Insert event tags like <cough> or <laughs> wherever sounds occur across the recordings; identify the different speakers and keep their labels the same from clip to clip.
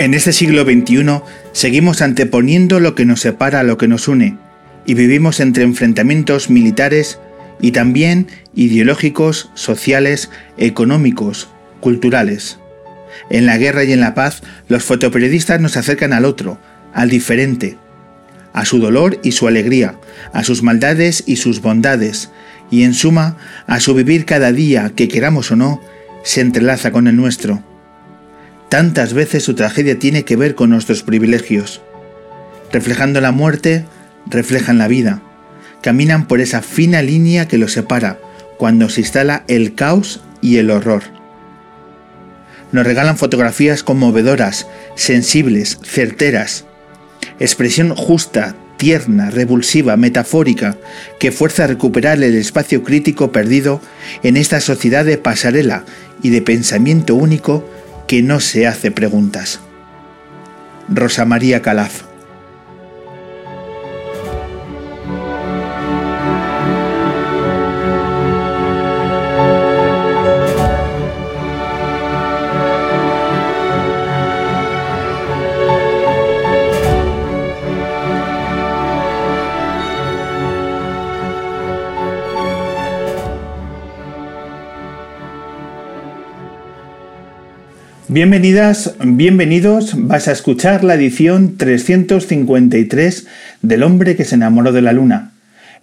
Speaker 1: En este siglo XXI seguimos anteponiendo lo que nos separa a lo que nos une y vivimos entre enfrentamientos militares y también ideológicos, sociales, económicos, culturales. En la guerra y en la paz, los fotoperiodistas nos acercan al otro, al diferente, a su dolor y su alegría, a sus maldades y sus bondades, y en suma, a su vivir cada día, que queramos o no, se entrelaza con el nuestro. Tantas veces su tragedia tiene que ver con nuestros privilegios. Reflejando la muerte, reflejan la vida. Caminan por esa fina línea que los separa cuando se instala el caos y el horror. Nos regalan fotografías conmovedoras, sensibles, certeras. Expresión justa, tierna, revulsiva, metafórica, que fuerza a recuperar el espacio crítico perdido en esta sociedad de pasarela y de pensamiento único que no se hace preguntas. Rosa María Calaf Bienvenidas, bienvenidos, vas a escuchar la edición 353 del hombre que se enamoró de la luna,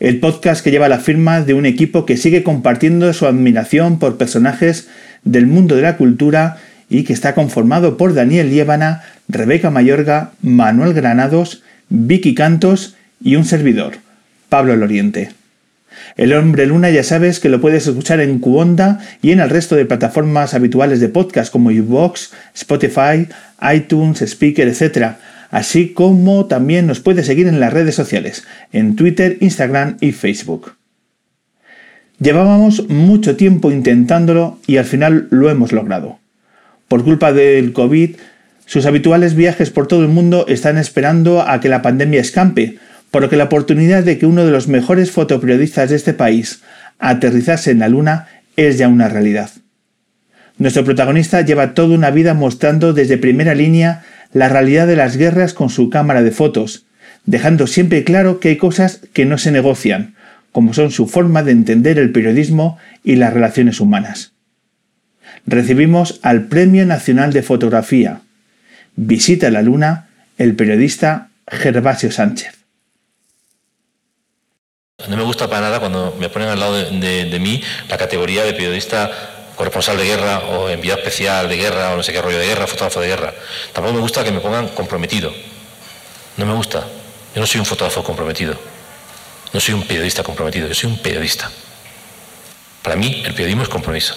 Speaker 1: el podcast que lleva la firma de un equipo que sigue compartiendo su admiración por personajes del mundo de la cultura y que está conformado por Daniel Liébana, Rebeca Mayorga, Manuel Granados, Vicky Cantos y un servidor, Pablo Loriente. El Hombre Luna ya sabes que lo puedes escuchar en Cuonda y en el resto de plataformas habituales de podcast como iVoox, Spotify, iTunes, Speaker, etc. Así como también nos puedes seguir en las redes sociales, en Twitter, Instagram y Facebook. Llevábamos mucho tiempo intentándolo y al final lo hemos logrado. Por culpa del COVID, sus habituales viajes por todo el mundo están esperando a que la pandemia escampe, por lo que la oportunidad de que uno de los mejores fotoperiodistas de este país aterrizase en la Luna es ya una realidad. Nuestro protagonista lleva toda una vida mostrando desde primera línea la realidad de las guerras con su cámara de fotos, dejando siempre claro que hay cosas que no se negocian, como son su forma de entender el periodismo y las relaciones humanas. Recibimos al Premio Nacional de Fotografía. Visita la Luna el periodista Gervasio Sánchez.
Speaker 2: No me gusta para nada cuando me ponen al lado de, mí la categoría de periodista corresponsal de guerra o enviado especial de guerra o no sé qué rollo de guerra, fotógrafo de guerra. Tampoco me gusta que me pongan comprometido. No me gusta. Yo no soy un fotógrafo comprometido. No soy un periodista comprometido, yo soy un periodista. Para mí el periodismo es compromiso.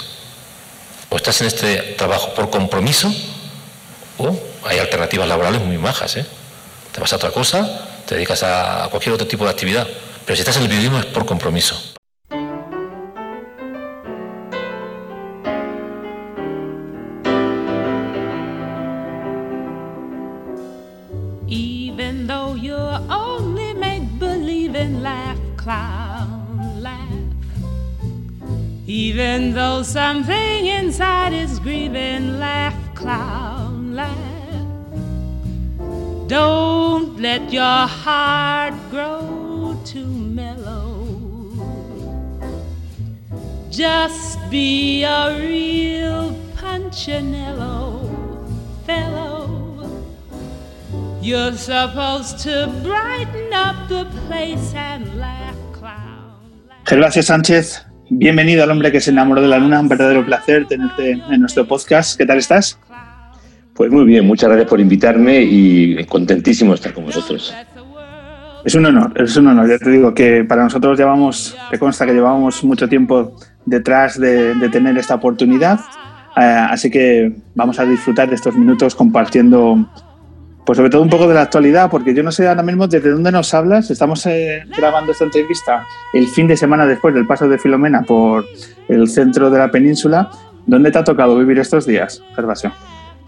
Speaker 2: O estás en este trabajo por compromiso o hay alternativas laborales muy majas. ¿eh? Te vas a otra cosa, te dedicas a cualquier otro tipo de actividad. Pero si estás en el periodismo es por compromiso. Even though you're only make believing laugh, clown, laugh. Even though something inside is grieving, laugh, clown, laugh. Don't
Speaker 1: Let your heart grow to Just be a real punchinello fellow. You're supposed to brighten up the place and laugh clown. Gervasio Sánchez, bienvenido al hombre que se enamoró de la luna. Un verdadero placer tenerte en nuestro podcast. ¿Qué tal estás?
Speaker 3: Pues muy bien, muchas gracias por invitarme y contentísimo de estar con vosotros.
Speaker 1: Es un honor, es un honor. Ya te digo que para nosotros llevamos, te consta que llevamos mucho tiempo detrás de, tener esta oportunidad. Eh, así que vamos a disfrutar de estos minutos compartiendo, pues sobre todo un poco de la actualidad, porque yo no sé ahora mismo desde dónde nos hablas. Estamos eh, grabando esta entrevista el fin de semana después del paso de Filomena por el centro de la península. ¿Dónde te ha tocado vivir estos días, Gervasio?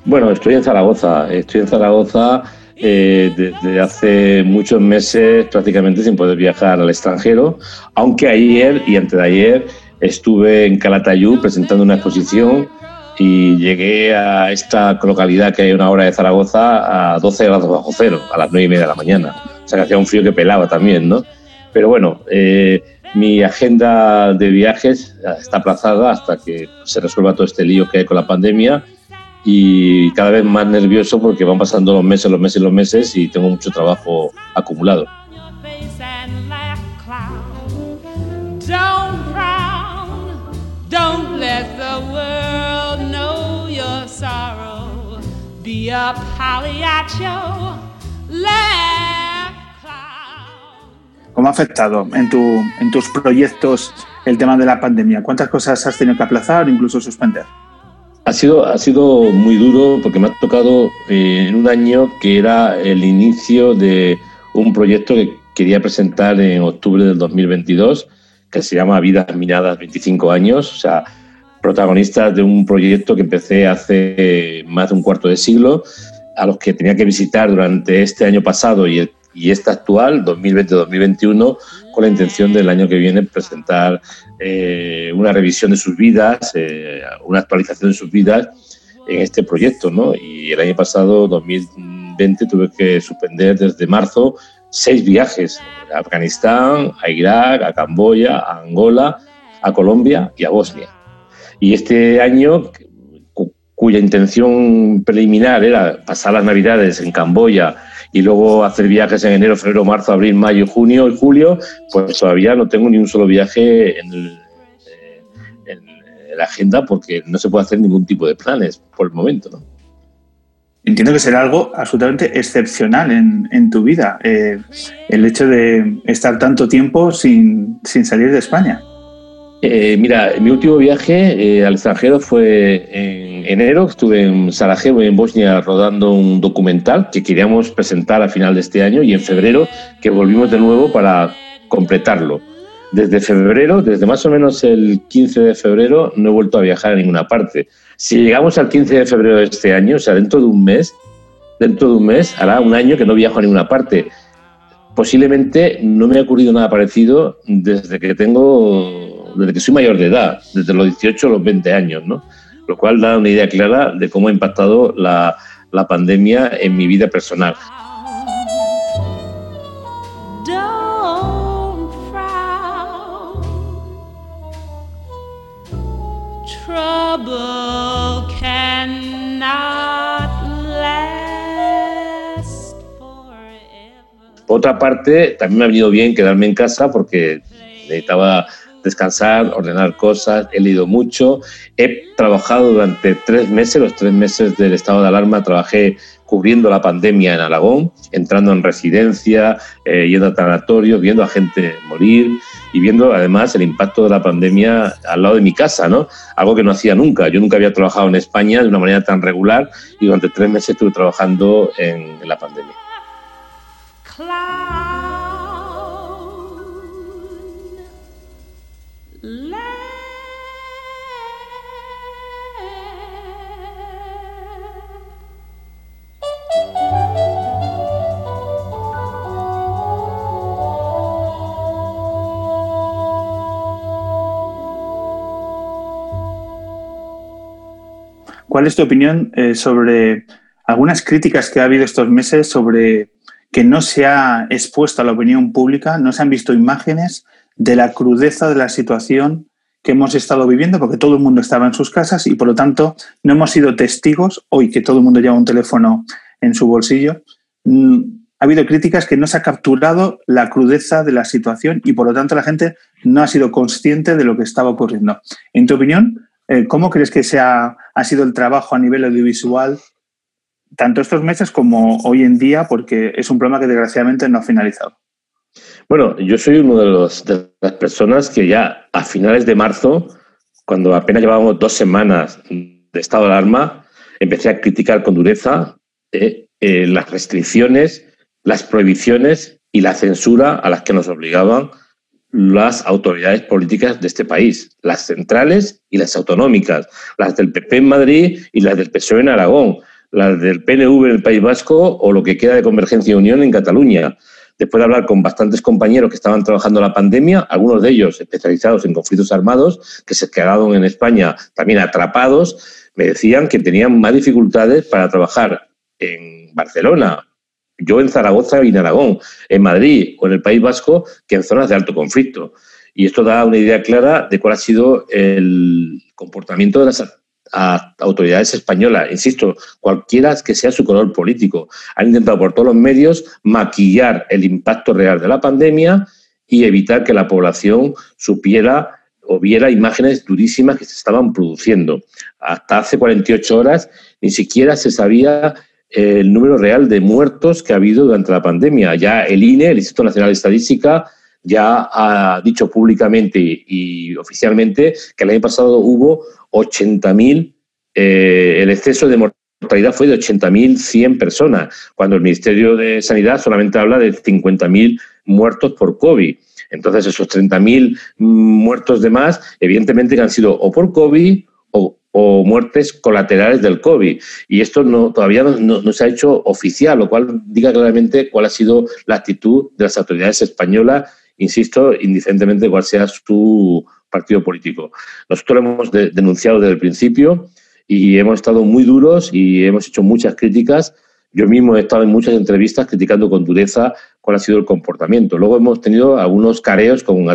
Speaker 3: Bueno, estoy en Zaragoza. Estoy en Zaragoza eh, desde hace muchos meses prácticamente sin poder viajar al extranjero, aunque ayer y antes de ayer estuve en Calatayud presentando una exposición y llegué a esta localidad que hay una hora de Zaragoza a 12 grados bajo cero, a las 9 y media de la mañana. O sea que hacía un frío que pelaba también, ¿no? Pero bueno, eh, mi agenda de viajes está aplazada hasta que se resuelva todo este lío que hay con la pandemia y cada vez más nervioso porque van pasando los meses, los meses, los meses y tengo mucho trabajo acumulado.
Speaker 1: ¿Cómo ha afectado en, tu, en tus proyectos el tema de la pandemia? ¿Cuántas cosas has tenido que aplazar o incluso suspender?
Speaker 3: Ha sido, ha sido muy duro porque me ha tocado eh, en un año que era el inicio de un proyecto que quería presentar en octubre del 2022, que se llama Vidas Minadas 25 años, o sea, protagonistas de un proyecto que empecé hace más de un cuarto de siglo, a los que tenía que visitar durante este año pasado y, y este actual, 2020-2021, con la intención del año que viene presentar eh, una revisión de sus vidas, eh, una actualización de sus vidas en este proyecto. ¿no? Y el año pasado, 2020, tuve que suspender desde marzo seis viajes a Afganistán, a Irak, a Camboya, a Angola, a Colombia y a Bosnia. Y este año, cuya intención preliminar era pasar las Navidades en Camboya y luego hacer viajes en enero, febrero, marzo, abril, mayo, junio y julio, pues todavía no tengo ni un solo viaje en, eh, la agenda porque no se puede hacer ningún tipo de planes por el momento. ¿no?
Speaker 1: Entiendo que será algo absolutamente excepcional en, tu vida, eh, el hecho de estar tanto tiempo sin, sin salir de España.
Speaker 3: Eh, mira, mi último viaje eh, al extranjero fue en enero. Estuve en Sarajevo, en Bosnia, rodando un documental que queríamos presentar a final de este año y en febrero que volvimos de nuevo para completarlo. Desde febrero, desde más o menos el 15 de febrero, no he vuelto a viajar a ninguna parte. Si llegamos al 15 de febrero de este año, o sea, dentro de un mes, dentro de un mes hará un año que no viajo a ninguna parte. Posiblemente no me ha ocurrido nada parecido desde que tengo desde que soy mayor de edad, desde los 18 a los 20 años, ¿no? Lo cual da una idea clara de cómo ha impactado la, pandemia en mi vida personal. Por otra parte, también me ha venido bien quedarme en casa porque necesitaba descansar, ordenar cosas, he leído mucho, he trabajado durante tres meses, los tres meses del estado de alarma, trabajé cubriendo la pandemia en Aragón, entrando en residencia, eh, yendo a sanatorios, viendo a gente morir y viendo además el impacto de la pandemia al lado de mi casa, ¿no? Algo que no hacía nunca. Yo nunca había trabajado en España de una manera tan regular y durante tres meses estuve trabajando en, en la pandemia.
Speaker 1: ¿Cuál es tu opinión eh, sobre algunas críticas que ha habido estos meses sobre que no se ha expuesto a la opinión pública, no se han visto imágenes de la crudeza de la situación que hemos estado viviendo, porque todo el mundo estaba en sus casas y por lo tanto no hemos sido testigos, hoy que todo el mundo lleva un teléfono en su bolsillo, mm, ha habido críticas que no se ha capturado la crudeza de la situación y por lo tanto la gente no ha sido consciente de lo que estaba ocurriendo. En tu opinión, eh, ¿cómo crees que se ha, ha sido el trabajo a nivel audiovisual tanto estos meses como hoy en día? Porque es un problema que desgraciadamente no ha finalizado.
Speaker 3: Bueno, yo soy uno de, las personas que ya a finales de marzo, cuando apenas llevábamos dos semanas de estado de alarma, empecé a criticar con dureza eh, eh, las restricciones las prohibiciones y la censura a las que nos obligaban las autoridades políticas de este país, las centrales y las autonómicas, las del PP en Madrid y las del PSOE en Aragón, las del PNV en el País Vasco o lo que queda de Convergencia y Unión en Cataluña. Después de hablar con bastantes compañeros que estaban trabajando la pandemia, algunos de ellos especializados en conflictos armados, que se quedaron en España también atrapados, me decían que tenían más dificultades para trabajar en Barcelona yo en Zaragoza y en Aragón, en Madrid o en el País Vasco, que en zonas de alto conflicto. Y esto da una idea clara de cuál ha sido el comportamiento de las autoridades españolas, insisto, cualquiera que sea su color político. Han intentado por todos los medios maquillar el impacto real de la pandemia y evitar que la población supiera o viera imágenes durísimas que se estaban produciendo. Hasta hace 48 horas ni siquiera se sabía el número real de muertos que ha habido durante la pandemia. Ya el INE, el Instituto Nacional de Estadística, ya ha dicho públicamente y oficialmente que el año pasado hubo 80.000, eh, el exceso de mortalidad fue de 80.100 personas, cuando el Ministerio de Sanidad solamente habla de 50.000 muertos por COVID. Entonces, esos 30.000 muertos de más, evidentemente que han sido o por COVID o muertes colaterales del COVID. Y esto no, todavía no, se ha hecho oficial, lo cual diga claramente cuál ha sido la actitud de las autoridades españolas, insisto, indiferentemente cuál sea su partido político. Nosotros lo hemos denunciado desde el principio y hemos estado muy duros y hemos hecho muchas críticas. Yo mismo he estado en muchas entrevistas criticando con dureza cuál ha sido el comportamiento. Luego hemos tenido algunos careos con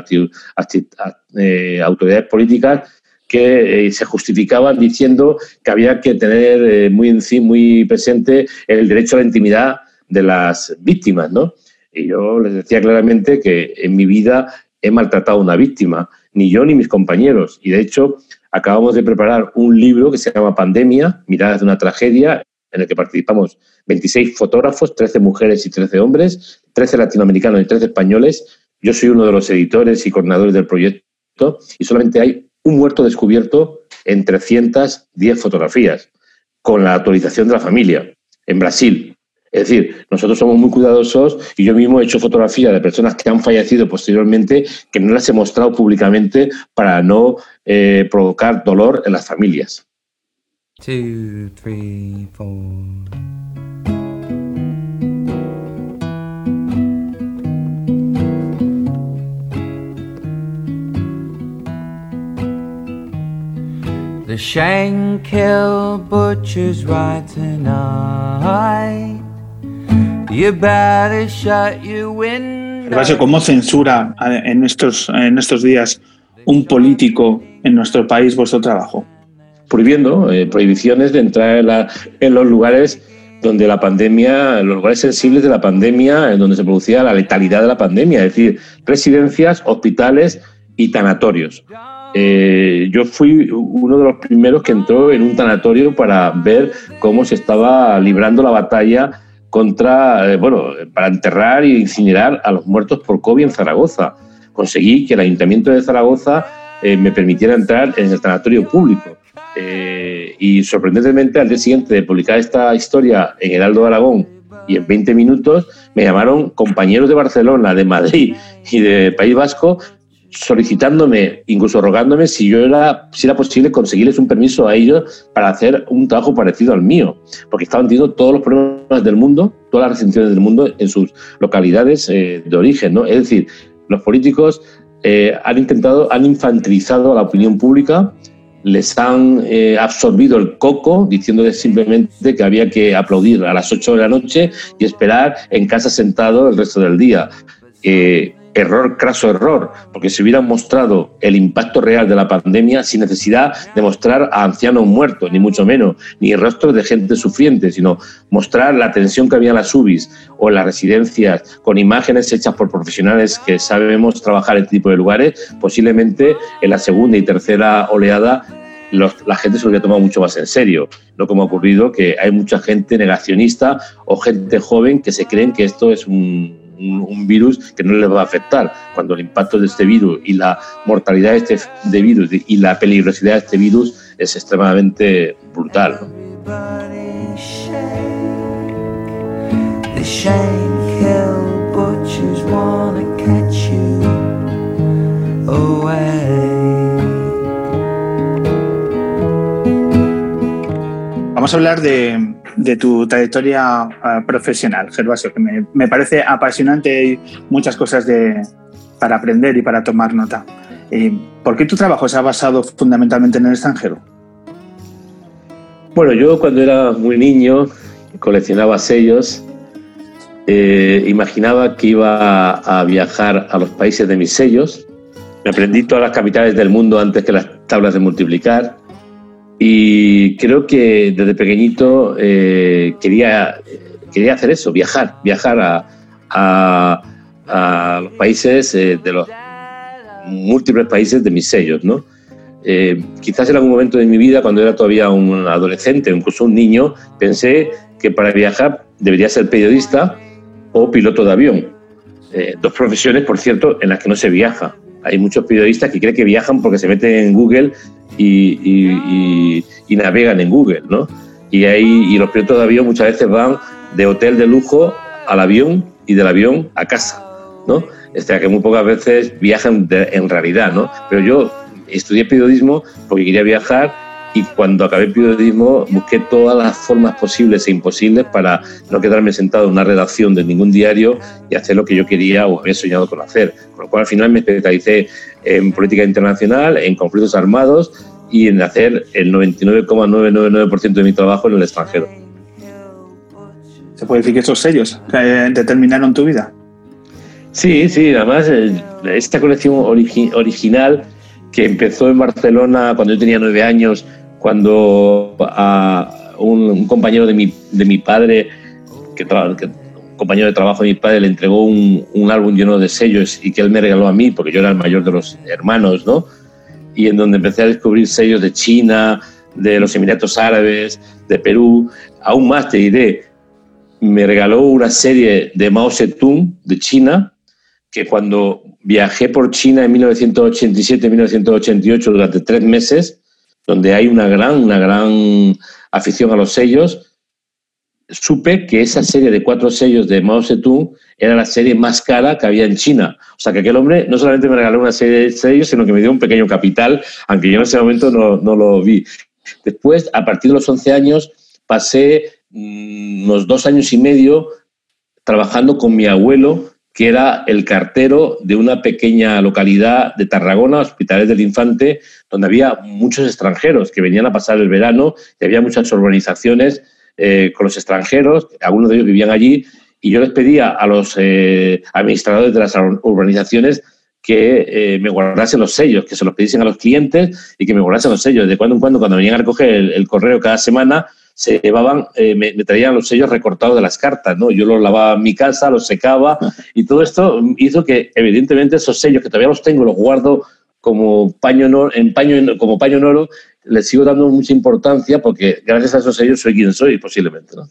Speaker 3: eh, autoridades políticas que eh, se justificaban diciendo que había que tener eh, muy, muy presente el derecho a la intimidad de las víctimas, ¿no? Y yo les decía claramente que en mi vida he maltratado a una víctima, ni yo ni mis compañeros. Y de hecho, acabamos de preparar un libro que se llama Pandemia, Miradas de una tragedia, en el que participamos 26 fotógrafos, 13 mujeres y 13 hombres, 13 latinoamericanos y 13 españoles. Yo soy uno de los editores y coordinadores del proyecto y solamente hay un muerto descubierto en 310 fotografías, con la autorización de la familia, en Brasil. Es decir, nosotros somos muy cuidadosos y yo mismo he hecho fotografías de personas que han fallecido posteriormente que no las he mostrado públicamente para no eh, provocar dolor en las familias.
Speaker 1: Shankill butcher's right tonight. You better shut your window. ¿Cómo censura en estos, en estos días un político en nuestro país vuestro trabajo?
Speaker 3: Prohibiendo, eh, prohibiciones de entrar en, la, en los lugares donde la pandemia, en los lugares sensibles de la pandemia, en donde se producía la letalidad de la pandemia, es decir, residencias, hospitales y tanatorios. Eh, yo fui uno de los primeros que entró en un tanatorio para ver cómo se estaba librando la batalla contra, eh, bueno, para enterrar e incinerar a los muertos por COVID en Zaragoza. Conseguí que el Ayuntamiento de Zaragoza eh, me permitiera entrar en el tanatorio público. y sorprendentemente, al día siguiente de publicar esta historia en Heraldo Aragón y en 20 minutos, me llamaron compañeros de Barcelona, de Madrid y de País Vasco solicitándome, incluso rogándome si yo era, si era posible conseguirles un permiso a ellos para hacer un trabajo parecido al mío, porque estaban teniendo todos los problemas del mundo, todas las restricciones del mundo en sus localidades eh, de origen, ¿no? Es decir, los políticos eh, han intentado, han infantilizado a la opinión pública, les han eh, absorbido el coco diciéndoles simplemente que había que aplaudir a las 8 de la noche y esperar en casa sentado el resto del día. Eh, error, craso error, porque si hubieran mostrado el impacto real de la pandemia sin necesidad de mostrar a ancianos muertos, ni mucho menos, ni rostros de gente sufriente, sino mostrar la tensión que había en las UBIs o en las residencias con imágenes hechas por profesionales que sabemos trabajar en este tipo de lugares, posiblemente en la segunda y tercera oleada la gente se lo hubiera tomado mucho más en serio. No como ha ocurrido que hay mucha gente negacionista o gente joven que se creen que esto es un, un, virus que no les va a afectar, cuando el impacto de este virus y la mortalidad de este de virus y la peligrosidad de este virus es extremadamente brutal.
Speaker 1: Vamos a hablar de, de tu trayectoria eh, profesional, Gervasio, que me, parece apasionante y muchas cosas de, para aprender y para tomar nota. Eh, ¿Por qué tu trabajo se ha basado fundamentalmente en el extranjero?
Speaker 3: Bueno, yo cuando era muy niño coleccionaba sellos, eh, imaginaba que iba a viajar a los países de mis sellos, me aprendí todas las capitales del mundo antes que las tablas de multiplicar, y creo que desde pequeñito eh, quería, quería hacer eso, viajar, viajar a, a, los países eh, de los múltiples países de mis sellos, ¿no? Eh, quizás en algún momento de mi vida, cuando era todavía un adolescente, incluso un niño, pensé que para viajar debería ser periodista o piloto de avión. dos profesiones, por cierto, en las que no se viaja. Hay muchos periodistas que creen que viajan porque se meten en Google y, navegan en Google, ¿no? Y, ahí, y los pilotos de avión muchas veces van de hotel de lujo al avión y del avión a casa, ¿no? O sea, que muy pocas veces viajan en realidad, ¿no? Pero yo estudié periodismo porque quería viajar y cuando acabé el periodismo busqué todas las formas posibles e imposibles para no quedarme sentado en una redacción de ningún diario y hacer lo que yo quería o había soñado con hacer. Con lo cual al final me especialicé en política internacional, en conflictos armados y en hacer el 99,999% de mi trabajo en el extranjero.
Speaker 1: ¿Se puede decir que esos sellos determinaron tu vida?
Speaker 3: Sí, sí, además eh, esta colección original que empezó en Barcelona cuando yo tenía nueve años cuando un, compañero de mi, de mi padre, que, compañero de trabajo de mi padre, le entregó un, un, álbum lleno de sellos y que él me regaló a mí, porque yo era el mayor de los hermanos, ¿no? Y en donde empecé a descubrir sellos de China, de los Emiratos Árabes, de Perú, aún más te diré, me regaló una serie de Mao Zedong de China, que cuando viajé por China en 1987-1988 durante tres meses, donde hay una gran, una gran afición a los sellos, supe que esa serie de cuatro sellos de Mao Zedong era la serie más cara que había en China. O sea, que aquel hombre no solamente me regaló una serie de sellos, sino que me dio un pequeño capital, aunque yo en ese momento no, no lo vi. Después, a partir de los 11 años, pasé mm, unos dos años y medio trabajando con mi abuelo que era el cartero de una pequeña localidad de Tarragona, Hospitales del Infante, donde había muchos extranjeros que venían a pasar el verano y había muchas urbanizaciones eh, con los extranjeros, algunos de ellos vivían allí, y yo les pedía a los eh, administradores de las urbanizaciones que eh, me guardasen los sellos, que se los pidiesen a los clientes y que me guardasen los sellos. De cuando en cuando, cuando venían a recoger el correo cada semana, se llevaban, eh, me, traían los sellos recortados de las cartas, ¿no? Yo los lavaba en mi casa, los secaba <laughs> y todo esto hizo que, evidentemente, esos sellos que todavía los tengo, los guardo como paño, en paño, como paño en oro, les sigo dando mucha importancia porque gracias a esos sellos soy quien soy, posiblemente, ¿no?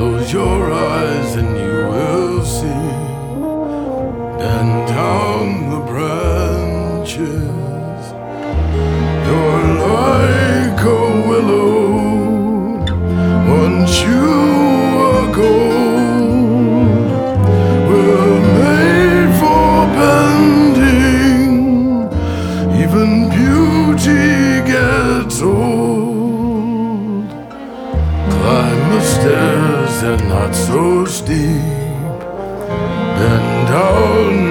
Speaker 3: Close your down the branches. You're like a willow once you are gold. We're made for bending, even beauty gets old. Climb the stairs, they're not so steep. Bend down.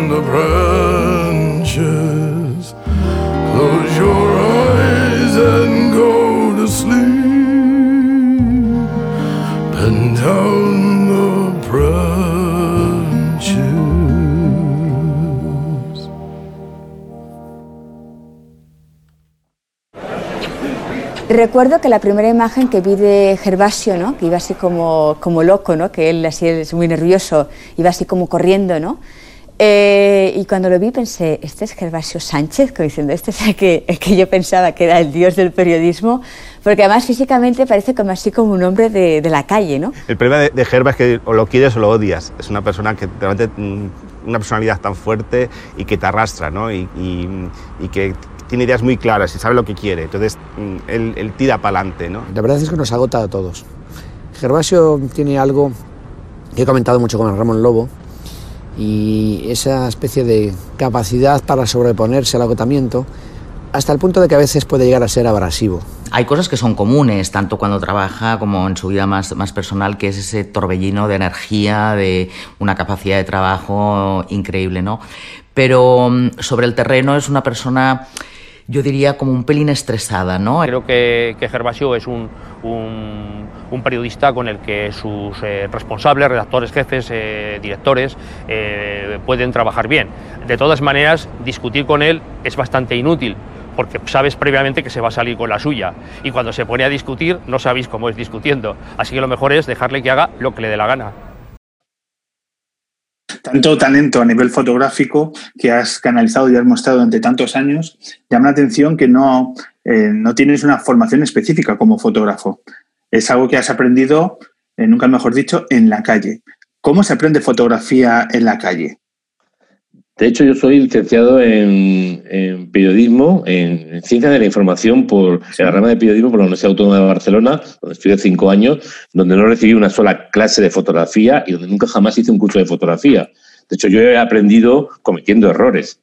Speaker 4: Recuerdo que la primera imagen que vi de Gervasio, ¿no? que iba así como, como loco, ¿no? que él así es muy nervioso, iba así como corriendo, ¿no? Eh, y cuando lo vi pensé, este es Gervasio Sánchez, como diciendo, este es el que, el que yo pensaba que era el dios del periodismo, porque además físicamente parece como así como un hombre de, de la calle, ¿no?
Speaker 5: El problema de, de Gerva es que o lo quieres o lo odias. Es una persona que realmente mm, una personalidad tan fuerte y que te arrastra, ¿no? Y, y, y que tiene ideas muy claras y sabe lo que quiere. Entonces, mm, él, él tira para adelante, ¿no?
Speaker 6: La verdad es que nos agota a todos. Gervasio tiene algo que he comentado mucho con Ramón Lobo y esa especie de capacidad para sobreponerse al agotamiento hasta el punto de que a veces puede llegar a ser abrasivo.
Speaker 7: Hay cosas que son comunes, tanto cuando trabaja como en su vida más, más personal, que es ese torbellino de energía, de una capacidad de trabajo increíble, ¿no? Pero mm, sobre el terreno es una persona yo diría como un pelín estresada, ¿no?
Speaker 8: Creo que, que Gervasio es un, un, un, periodista con el que sus eh, responsables, redactores, jefes, eh, directores eh, pueden trabajar bien. De todas maneras, discutir con él es bastante inútil porque sabes previamente que se va a salir con la suya y cuando se pone a discutir no sabéis cómo es discutiendo. Así que lo mejor es dejarle que haga lo que le dé la gana
Speaker 1: tanto talento a nivel fotográfico que has canalizado y has mostrado durante tantos años, llama la atención que no, no tienes una formación específica como fotógrafo. Es algo que has aprendido, eh, nunca mejor dicho, en la calle. ¿Cómo se aprende fotografía en la calle?
Speaker 3: De hecho, yo soy licenciado en, en periodismo, en, en, ciencia de la información por en la rama de periodismo por la Universidad Autónoma de Barcelona, donde estudié cinco años, donde no recibí una sola clase de fotografía y donde nunca jamás hice un curso de fotografía. De hecho, yo he aprendido cometiendo errores.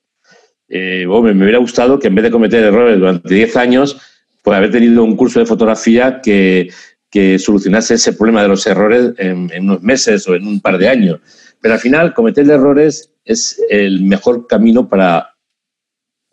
Speaker 3: Eh, bueno, me, hubiera gustado que en vez de cometer errores durante 10 años, pues haber tenido un curso de fotografía que, que solucionase ese problema de los errores en, unos meses o en un par de años. Pero al final, cometer errores es el mejor camino para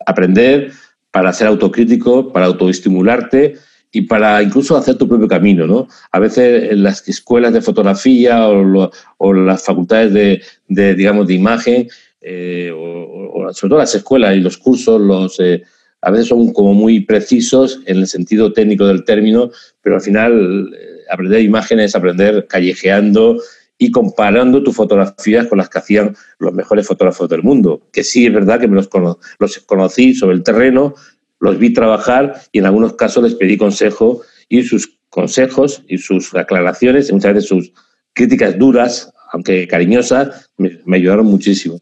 Speaker 3: aprender, para ser autocrítico, para autoestimularte y para incluso hacer tu propio camino. ¿no? A veces en las escuelas de fotografía o, las facultades de, digamos, de imagen, eh, o, o, sobre todo las escuelas y los cursos, los, eh, a veces son como muy precisos en el sentido técnico del término, pero al final eh, aprender imágenes, aprender callejeando y comparando tus fotografías con las que hacían los mejores fotógrafos del mundo. Que sí, es verdad que me los, cono los conocí sobre el terreno, los vi trabajar y en algunos casos les pedí consejo y sus consejos y sus aclaraciones, y muchas veces sus críticas duras, aunque cariñosas, me, me ayudaron muchísimo.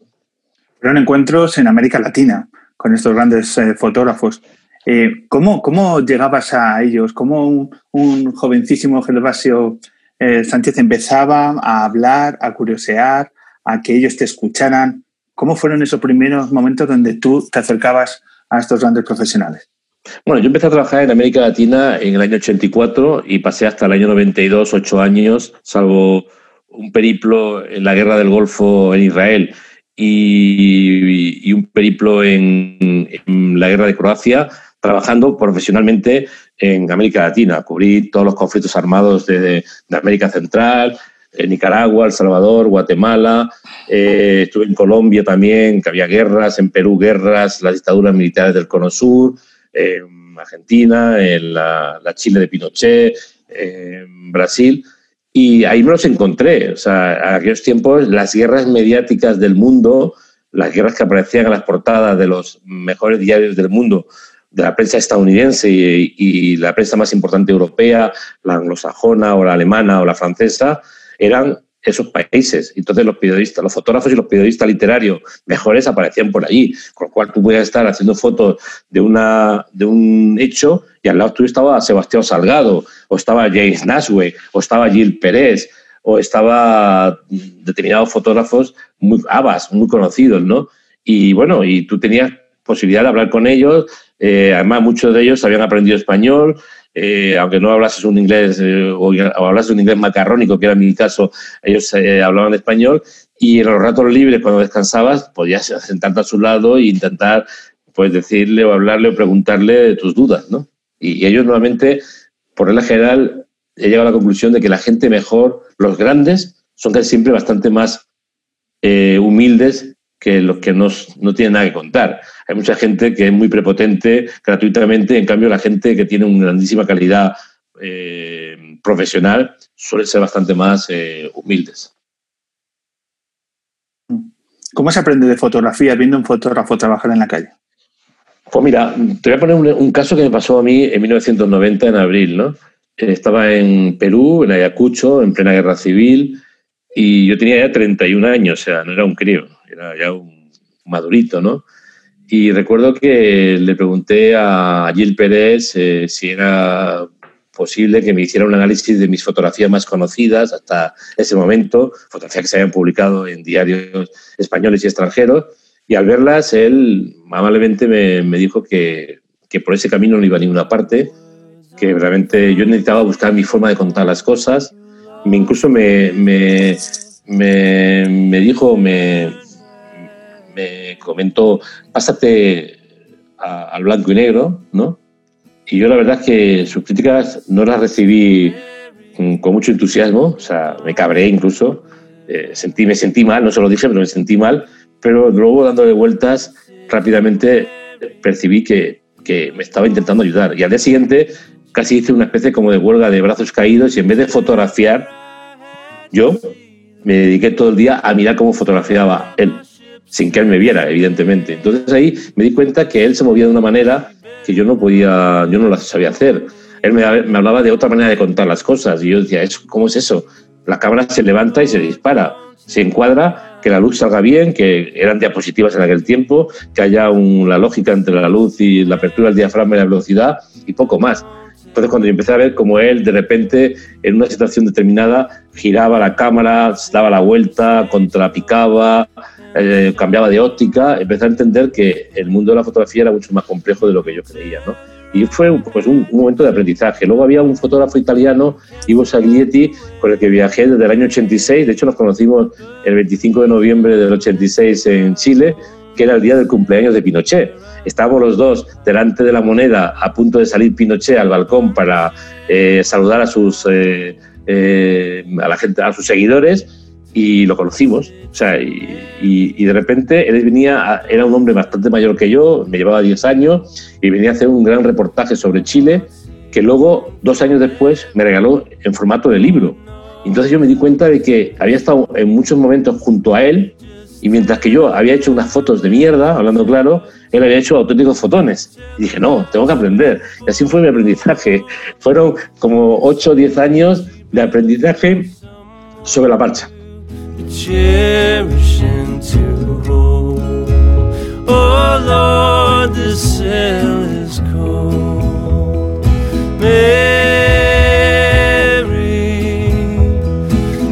Speaker 1: Fueron encuentros en América Latina con estos grandes eh, fotógrafos. Eh, ¿cómo, ¿Cómo llegabas a ellos? ¿Cómo un, jovencísimo Gervasio eh, Sánchez empezaba a hablar, a curiosear, a que ellos te escucharan. ¿Cómo fueron esos primeros momentos donde tú te acercabas a estos grandes profesionales?
Speaker 3: Bueno, yo empecé a trabajar en América Latina en el año 84 y pasé hasta el año 92, ocho años, salvo un periplo en la guerra del Golfo en Israel y, y un periplo en, en la guerra de Croacia, trabajando profesionalmente en América Latina. Cubrí todos los conflictos armados de, de América Central, en Nicaragua, El Salvador, Guatemala. Eh, estuve en Colombia también, que había guerras, en Perú guerras, las dictaduras militares del Cono Sur, en Argentina, en la Chile de Pinochet, en Brasil. Y ahí me los encontré. O sea, a aquellos tiempos las guerras mediáticas del mundo, las guerras que aparecían en las portadas de los mejores diarios del mundo, de la prensa estadounidense y, y, la prensa más importante europea, la anglosajona o la alemana o la francesa, eran esos países. Entonces los periodistas, los fotógrafos y los periodistas literarios mejores aparecían por allí, con lo cual tú podías estar haciendo fotos de, una, de un hecho y al lado tuyo estaba Sebastián Salgado, o estaba James Nashue, o estaba Gil Pérez, o estaba determinados fotógrafos muy abas, muy conocidos, ¿no? Y bueno, y tú tenías posibilidad de hablar con ellos, eh, además, muchos de ellos habían aprendido español, eh, aunque no hablases un inglés eh, o, o, hablases un inglés macarrónico, que era mi caso, ellos eh, hablaban español. Y en los ratos libres, cuando descansabas, podías <laughs> sentarte a su lado e intentar pues, decirle o hablarle o preguntarle tus dudas. ¿no? Y, y ellos, nuevamente, por regla general, he llegado a la conclusión de que la gente mejor, los grandes, son casi siempre bastante más humildes que los que no, no tienen nada que contar. Hay mucha gente que es muy prepotente gratuitamente, en cambio la gente que tiene una grandísima calidad eh, profesional suele ser bastante más eh, humildes.
Speaker 1: ¿Cómo se aprende de fotografía viendo un fotógrafo trabajar en la calle?
Speaker 3: Pues mira, te voy a poner un, caso que me pasó a mí en 1990, en abril, ¿no? Estaba en Perú, en Ayacucho, en plena guerra civil, y yo tenía ya 31 años, o sea, no era un crío, era ya un madurito, ¿no? Y recuerdo que le pregunté a Gil Pérez eh, si era posible que me hiciera un análisis de mis fotografías más conocidas hasta ese momento, fotografías que se habían publicado en diarios españoles y extranjeros, y al verlas él amablemente me, me dijo que, que, por ese camino no iba a ninguna parte, que realmente yo necesitaba buscar mi forma de contar las cosas, me, incluso me, me, me, dijo, me, me comentó, pásate al blanco y negro, ¿no? Y yo la verdad es que sus críticas no las recibí con mucho entusiasmo, o sea, me cabré incluso, eh, sentí, me sentí mal, no se lo dije, pero me sentí mal, pero luego dándole vueltas rápidamente percibí que, que me estaba intentando ayudar. Y al día siguiente casi hice una especie como de huelga de brazos caídos y en vez de fotografiar, yo me dediqué todo el día a mirar cómo fotografiaba él, sin que él me viera, evidentemente. Entonces ahí me di cuenta que él se movía de una manera que yo no podía, yo no la sabía hacer. Él me, hablaba de otra manera de contar las cosas y yo decía, ¿cómo es eso? La cámara se levanta y se dispara, se encuadra, que la luz salga bien, que eran diapositivas en aquel tiempo, que haya una lógica entre la luz y la apertura del diafragma y la velocidad y poco más. Entonces, cuando yo empecé a ver cómo él, de repente, en una situación determinada, giraba la cámara, daba la vuelta, contrapicaba, eh, cambiaba de óptica, empecé a entender que el mundo de la fotografía era mucho más complejo de lo que yo creía, ¿no? Y fue pues, un, momento de aprendizaje. Luego había un fotógrafo italiano, Ivo Saglietti, con el que viajé desde el año 86. De hecho, nos conocimos el 25 de noviembre del 86 en Chile, que era el día del cumpleaños de Pinochet. Estábamos los dos delante de la moneda, a punto de salir Pinochet al balcón para eh, saludar a sus, eh, a la gente, a sus seguidores y lo conocimos. O sea, y, de repente él venía, era un hombre bastante mayor que yo, me llevaba 10 años, y venía a hacer un gran reportaje sobre Chile, que luego, dos años después, me regaló en formato de libro. Entonces yo me di cuenta de que había estado en muchos momentos junto a él, y mientras que yo había hecho unas fotos de mierda, hablando claro, él había hecho auténticos fotones. Y dije, no, tengo que aprender. Y así fue mi aprendizaje. <laughs> Fueron como 8 o 10 años de aprendizaje sobre la marcha. Cherishing to hold. Oh Lord, the cell is cold. Mary,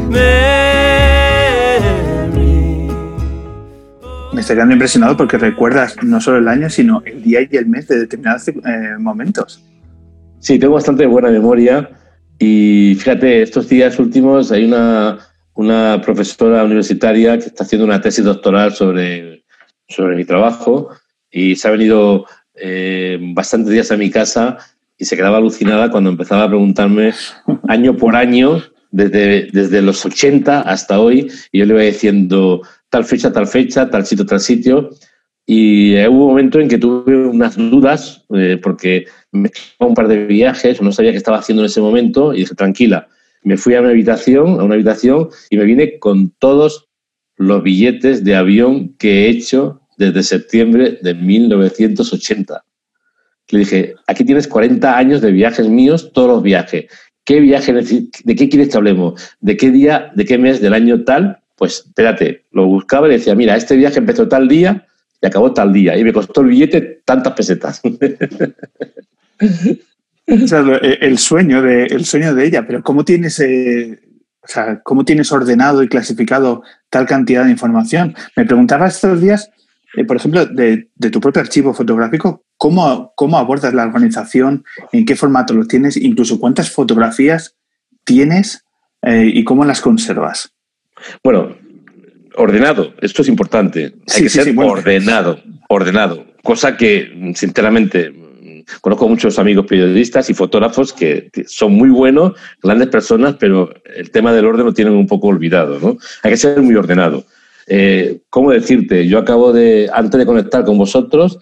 Speaker 1: Mary. Me estoy quedando impresionado porque recuerdas no solo el año, sino el día y el mes de determinados eh, momentos.
Speaker 3: Sí, tengo bastante buena memoria y fíjate, estos días últimos hay una una profesora universitaria que está haciendo una tesis doctoral sobre, sobre mi trabajo y se ha venido eh, bastantes días a mi casa y se quedaba alucinada cuando empezaba a preguntarme <laughs> año por año, desde, desde los 80 hasta hoy, y yo le iba diciendo tal fecha, tal fecha, tal sitio, tal sitio. Y hubo un momento en que tuve unas dudas, eh, porque me un par de viajes, no sabía qué estaba haciendo en ese momento, y dije, tranquila, me fui a una habitación, a una habitación y me vine con todos los billetes de avión que he hecho desde septiembre de 1980. Le dije, aquí tienes 40 años de viajes míos, todos los viajes. ¿Qué viaje, de qué quieres que hablemos? ¿De qué día, de qué mes del año tal? Pues espérate, lo buscaba y decía, mira, este viaje empezó tal día y acabó tal día. Y me costó el billete tantas pesetas. <laughs>
Speaker 1: Eh, el, sueño de, el sueño de ella, pero ¿cómo tienes, eh, o sea, ¿cómo tienes ordenado y clasificado tal cantidad de información? Me preguntaba estos días, eh, por ejemplo, de, tu propio archivo fotográfico, ¿cómo, ¿cómo abordas la organización? ¿En qué formato lo tienes? Incluso cuántas fotografías tienes y cómo las conservas.
Speaker 3: Bueno, ordenado, esto es importante. Hay que ser ordenado, ordenado. Cosa que, sinceramente, conozco muchos amigos periodistas y fotógrafos que son muy buenos, grandes personas, pero el tema del orden lo tienen un poco olvidado, ¿no? Hay que ser muy ordenado. eh, ¿cómo decirte? Yo acabo de, antes de conectar con vosotros,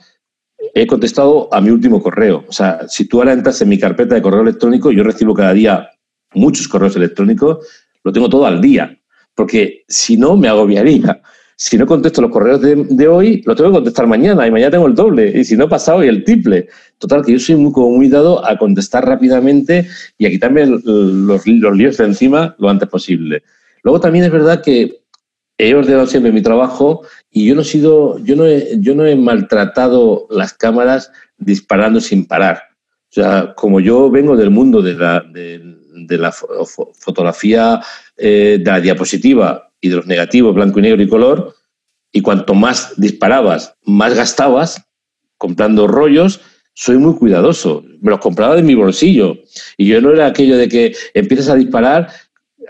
Speaker 3: he contestado a mi último correo. O sea, si tú ahora entras en mi carpeta de correo electrónico, yo recibo cada día muchos correos electrónicos, lo tengo todo al día, porque si no me agobiaría. Si no contesto los correos de, hoy, los tengo que contestar mañana y mañana tengo el doble. Y si no, pasado y el triple. Total, que yo soy muy, muy dado a contestar rápidamente y a quitarme los, los líos de encima lo antes posible. Luego también es verdad que he ordenado siempre mi trabajo y yo no he sido, yo no he, yo no he maltratado las cámaras disparando sin parar. O sea, como yo vengo del mundo de la, de, la fotografía eh, de la diapositiva y de los negativos blanco y negro y color, y cuanto más disparabas, más gastabas comprando rollos, soy muy cuidadoso. Me los compraba de mi bolsillo. Y yo no era aquello de que empiezas a disparar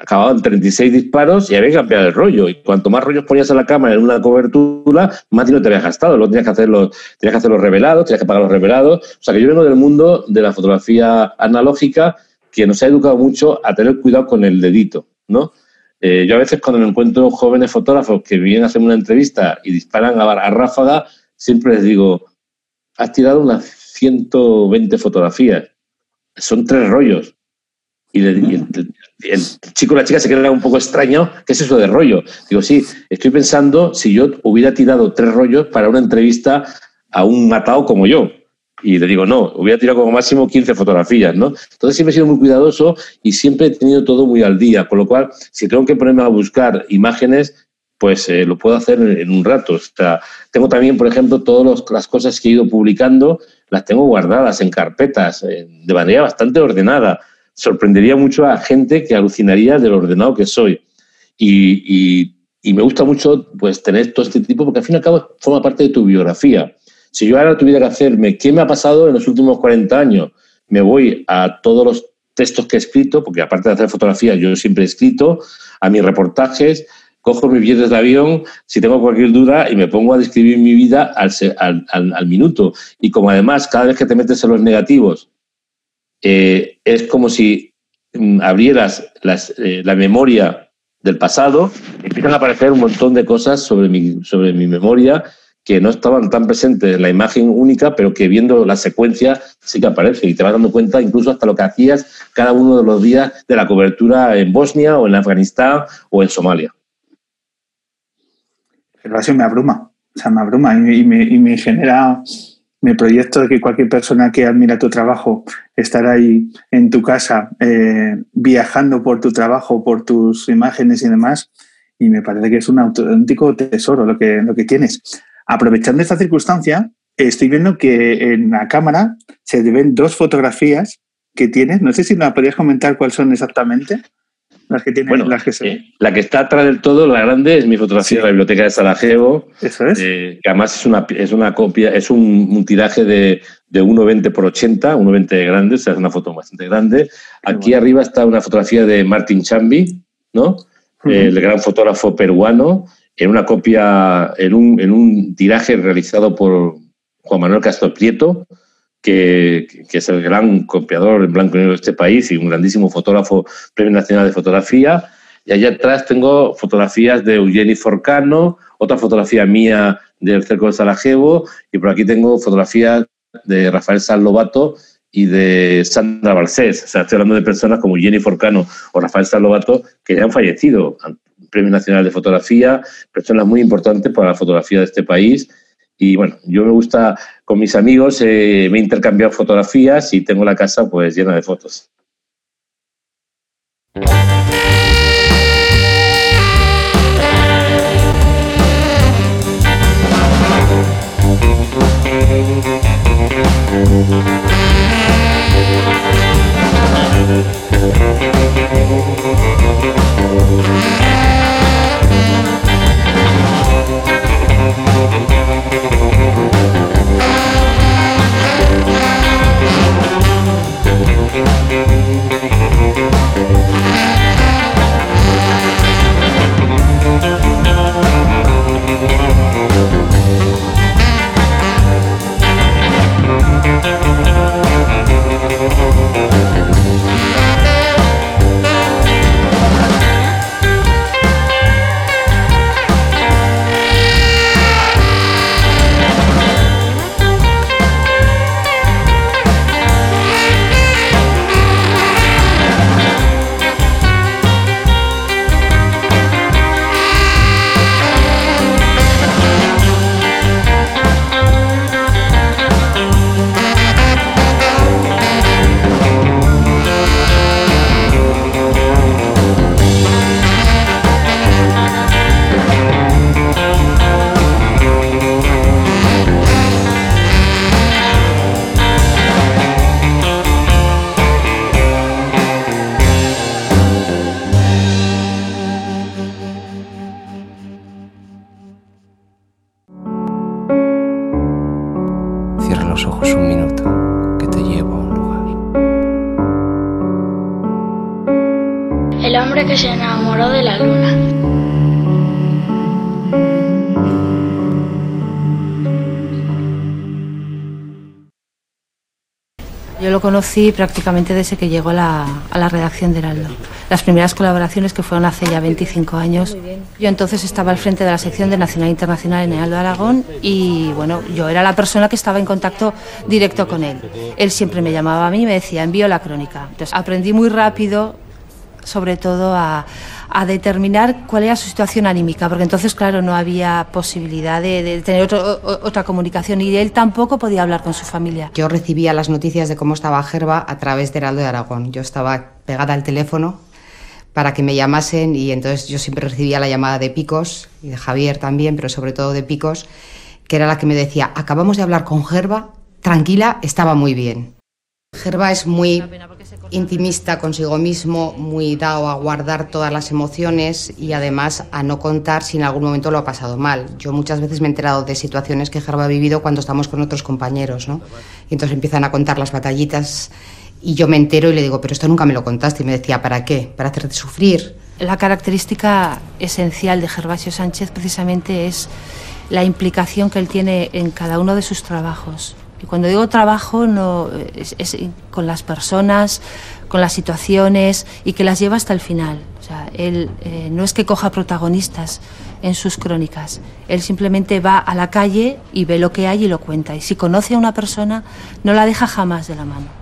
Speaker 3: acababan 36 disparos y había que cambiar el rollo. Y cuanto más rollos ponías en la cámara en una cobertura, más dinero te habías gastado. Luego tenías que hacer los, tenías que hacer los revelados, tenías que pagar los revelados. O sea que yo vengo del mundo de la fotografía analógica que nos ha educado mucho a tener cuidado con el dedito, ¿no? Eh, yo a veces cuando me encuentro jóvenes fotógrafos que vienen a hacer una entrevista y disparan a, ráfaga, siempre les digo, has tirado unas 120 fotografías. Son tres rollos. Y, el, chico o la chica se queda un poco extraño, ¿qué es eso de rollo? Digo, sí, estoy pensando si yo hubiera tirado tres rollos para una entrevista a un matado como yo. Y le digo, no, hubiera tirado como máximo 15 fotografías, ¿no? Entonces siempre he sido muy cuidadoso y siempre he tenido todo muy al día, con lo cual, si tengo que ponerme a buscar imágenes, pues eh, lo puedo hacer en, un rato. O sea, tengo también, por ejemplo, todas las cosas que he ido publicando, las tengo guardadas en carpetas, eh, de manera bastante ordenada sorprendería mucho a gente que alucinaría del ordenado que soy. Y, me gusta mucho pues, tener todo este tipo, porque al fin y al cabo forma parte de tu biografía. Si yo ahora tuviera que hacerme qué me ha pasado en los últimos 40 años, me voy a todos los textos que he escrito, porque aparte de hacer fotografía, yo siempre he escrito, a mis reportajes, cojo mis billetes de avión, si tengo cualquier duda, y me pongo a describir mi vida al, al, al, minuto. Y como además, cada vez que te metes en los negativos, eh, es como si mm, abrieras eh, la memoria del pasado, empiezan a aparecer un montón de cosas sobre mi, sobre mi memoria que no estaban tan presentes en la imagen única, pero que viendo la secuencia sí que aparece y te vas dando cuenta incluso hasta lo que hacías cada uno de los días de la cobertura en Bosnia o en Afganistán o en Somalia.
Speaker 1: Pero eso me abruma, o sea, me abruma y me, y me genera me proyecto de que cualquier persona que admira tu trabajo estará ahí en tu casa eh, viajando por tu trabajo, por tus imágenes y demás. Y me parece que es un auténtico tesoro lo que, lo que tienes. Aprovechando esta circunstancia, estoy viendo que en la cámara se ven dos fotografías que tienes. No sé si nos podrías comentar cuáles son exactamente. Las que tiene, las que
Speaker 3: eh, la que está atrás del todo, la grande, es mi fotografía de la biblioteca de Sarajevo.
Speaker 1: Eso es.
Speaker 3: Eh, que además es una, es una copia, es un, tiraje de, de 1,20 por 80, 1,20 grande, o sea, es una foto bastante grande. Aquí arriba está una fotografía de Martin Chambi, ¿no? El gran fotógrafo peruano, en una copia, en un, en un tiraje realizado por Juan Manuel Castro Prieto, que, es el gran copiador en blanco y negro de este país y un grandísimo fotógrafo, Premio Nacional de Fotografía. Y allá atrás tengo fotografías de Eugeni Forcano, otra fotografía mía del Cerco de Sarajevo, y por aquí tengo fotografías de Rafael San Lobato y de Sandra Barcés. O sea, estoy hablando de personas como Eugeni Forcano o Rafael San Lobato que ya han fallecido. Premio Nacional de Fotografía, personas muy importantes para la fotografía de este país y bueno, yo me gusta, con mis amigos, eh, me he intercambiado fotografías y tengo la casa pues llena de fotos. Thank
Speaker 9: conocí prácticamente desde que llegó la, a la redacción de Heraldo. Las primeras colaboraciones que fueron hace ya 25 años. Yo entonces estaba al frente de la sección de Nacional e Internacional en Heraldo Aragón y bueno, yo era la persona que estaba en contacto directo con él. Él siempre me llamaba a mí y me decía, envío la crónica. Entonces aprendí muy rápido, sobre todo a, a determinar cuál era su situación anímica, porque entonces, claro, no había posibilidad de, tener otra comunicación y él tampoco podía hablar con su familia.
Speaker 10: Yo recibía las noticias de cómo estaba Gerba a través de Heraldo de Aragón. Yo estaba pegada al teléfono para que me llamasen y entonces yo siempre recibía la llamada de Picos y de Javier también, pero sobre todo de Picos, que era la que me decía, acabamos de hablar con Gerba, tranquila, estaba muy bien. Gerba es muy intimista consigo mismo, muy dado a guardar todas las emociones y además a no contar si en algún momento lo ha pasado mal. Yo muchas veces me he enterado de situaciones que Gerba ha vivido cuando estamos con otros compañeros, ¿no? Y entonces empiezan a contar las batallitas y yo me entero y le digo, pero esto nunca me lo contaste. Y me decía, ¿para qué? ¿Para hacerte sufrir?
Speaker 9: La característica esencial de Gervasio Sánchez precisamente es la implicación que él tiene en cada uno de sus trabajos. Y cuando digo trabajo, no, es, con las personas, con las situaciones y que las lleva hasta el final. O sea, él eh, no es que coja protagonistas en sus crónicas, él simplemente va a la calle y ve lo que hay y lo cuenta. Y si conoce a una persona, no la deja jamás de la mano.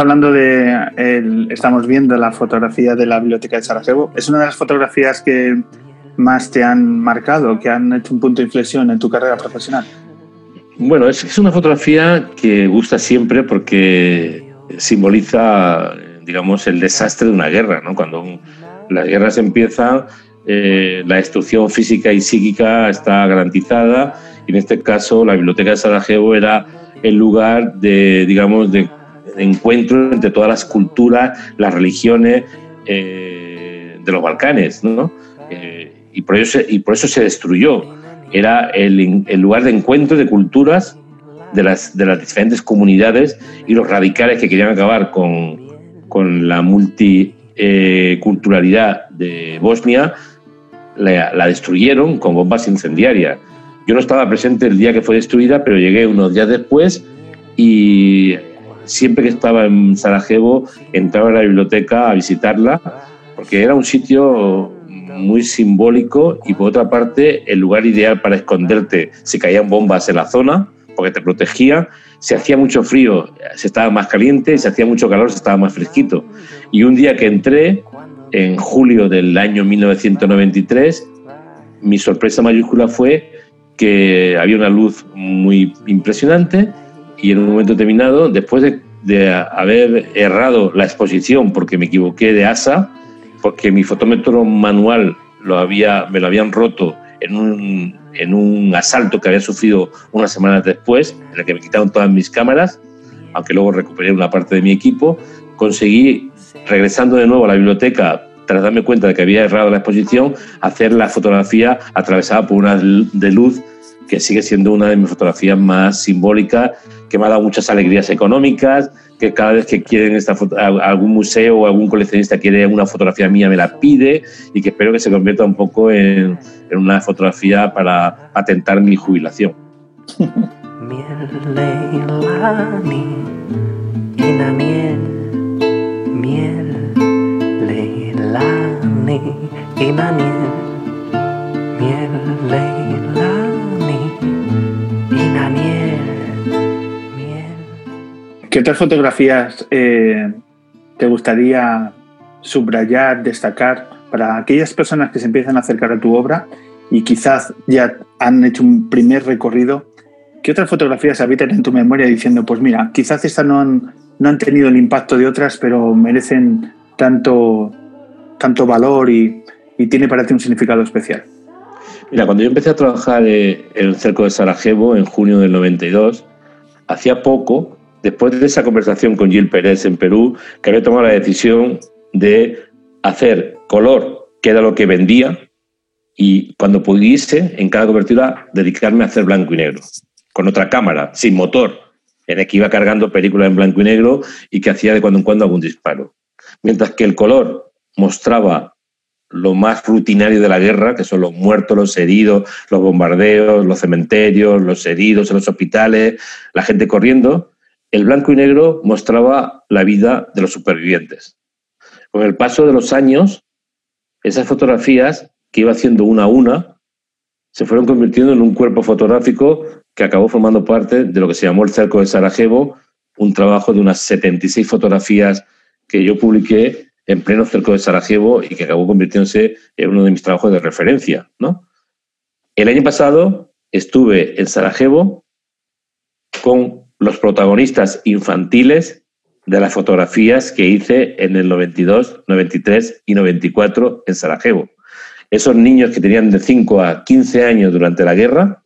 Speaker 1: Hablando de, el, estamos viendo la fotografía de la biblioteca de Sarajevo. Es una de las fotografías que más te han marcado, que han hecho un punto de inflexión en tu carrera profesional.
Speaker 3: Bueno, es, es una fotografía que gusta siempre porque simboliza, digamos, el desastre de una guerra, ¿no? Cuando un, las guerras empiezan, eh, la destrucción física y psíquica está garantizada y en este caso la biblioteca de Sarajevo era el lugar de, digamos, de, encuentro entre todas las culturas, las religiones eh, de los Balcanes, ¿no? Eh, y, por eso, y por eso se destruyó. Era el, lugar de encuentro de culturas de las, de las diferentes comunidades y los radicales que querían acabar con, con la multiculturalidad de Bosnia la, la, destruyeron con bombas incendiarias. Yo no estaba presente el día que fue destruida, pero llegué unos días después y siempre que estaba en Sarajevo entraba a la biblioteca a visitarla porque era un sitio muy simbólico y por otra parte el lugar ideal para esconderte si caían bombas en la zona porque te protegía, se hacía mucho frío, se estaba más caliente, se hacía mucho calor, se estaba más fresquito. Y un día que entré, en julio del año 1993, mi sorpresa mayúscula fue que había una luz muy impresionante y en un momento determinado, después de, haber errado la exposición porque me equivoqué de asa, porque mi fotómetro manual lo había, me lo habían roto en un, en un asalto que había sufrido unas semanas después, en el que me quitaron todas mis cámaras, aunque luego recuperé una parte de mi equipo, conseguí, regresando de nuevo a la biblioteca, tras darme cuenta de que había errado la exposición, hacer la fotografía atravesada por una de luz que sigue siendo una de mis fotografías más simbólicas, que me ha dado muchas alegrías económicas, que cada vez que quieren esta algún museo o algún coleccionista quiere una fotografía mía me la pide y que espero que se convierta un poco en, en una fotografía para patentar mi jubilación. <laughs>
Speaker 11: Miel miel,
Speaker 1: ¿Qué otras fotografías eh, te gustaría subrayar, destacar para aquellas personas que se empiezan a acercar a tu obra y quizás ya han hecho un primer recorrido ¿qué otras fotografías habitan en tu memoria diciendo, pues mira, quizás estas no han, no han tenido el impacto de otras, pero merecen tanto, tanto valor y, y tiene para ti un significado especial?
Speaker 3: Mira, cuando yo empecé a trabajar eh, en el cerco de Sarajevo en junio del 92, hacía poco, después de esa conversación con Gil Pérez en Perú, que había tomado la decisión de hacer color, que era lo que vendía, y cuando pudiese, en cada cobertura, dedicarme a hacer blanco y negro, con otra cámara, sin motor, en el que iba cargando películas en blanco y negro y que hacía de cuando en cuando algún disparo. Mientras que el color mostraba lo más rutinario de la guerra, que son los muertos, los heridos, los bombardeos, los cementerios, los heridos en los hospitales, la gente corriendo, el blanco y negro mostraba la vida de los supervivientes. Con el paso de los años, esas fotografías que iba haciendo una a una, se fueron convirtiendo en un cuerpo fotográfico que acabó formando parte de lo que se llamó el Cerco de Sarajevo, un trabajo de unas 76 fotografías que yo publiqué en pleno cerco de Sarajevo y que acabó convirtiéndose en uno de mis trabajos de referencia. ¿no? El año pasado estuve en Sarajevo con los protagonistas infantiles de las fotografías que hice en el 92, 93 y 94 en Sarajevo. Esos niños que tenían de 5 a 15 años durante la guerra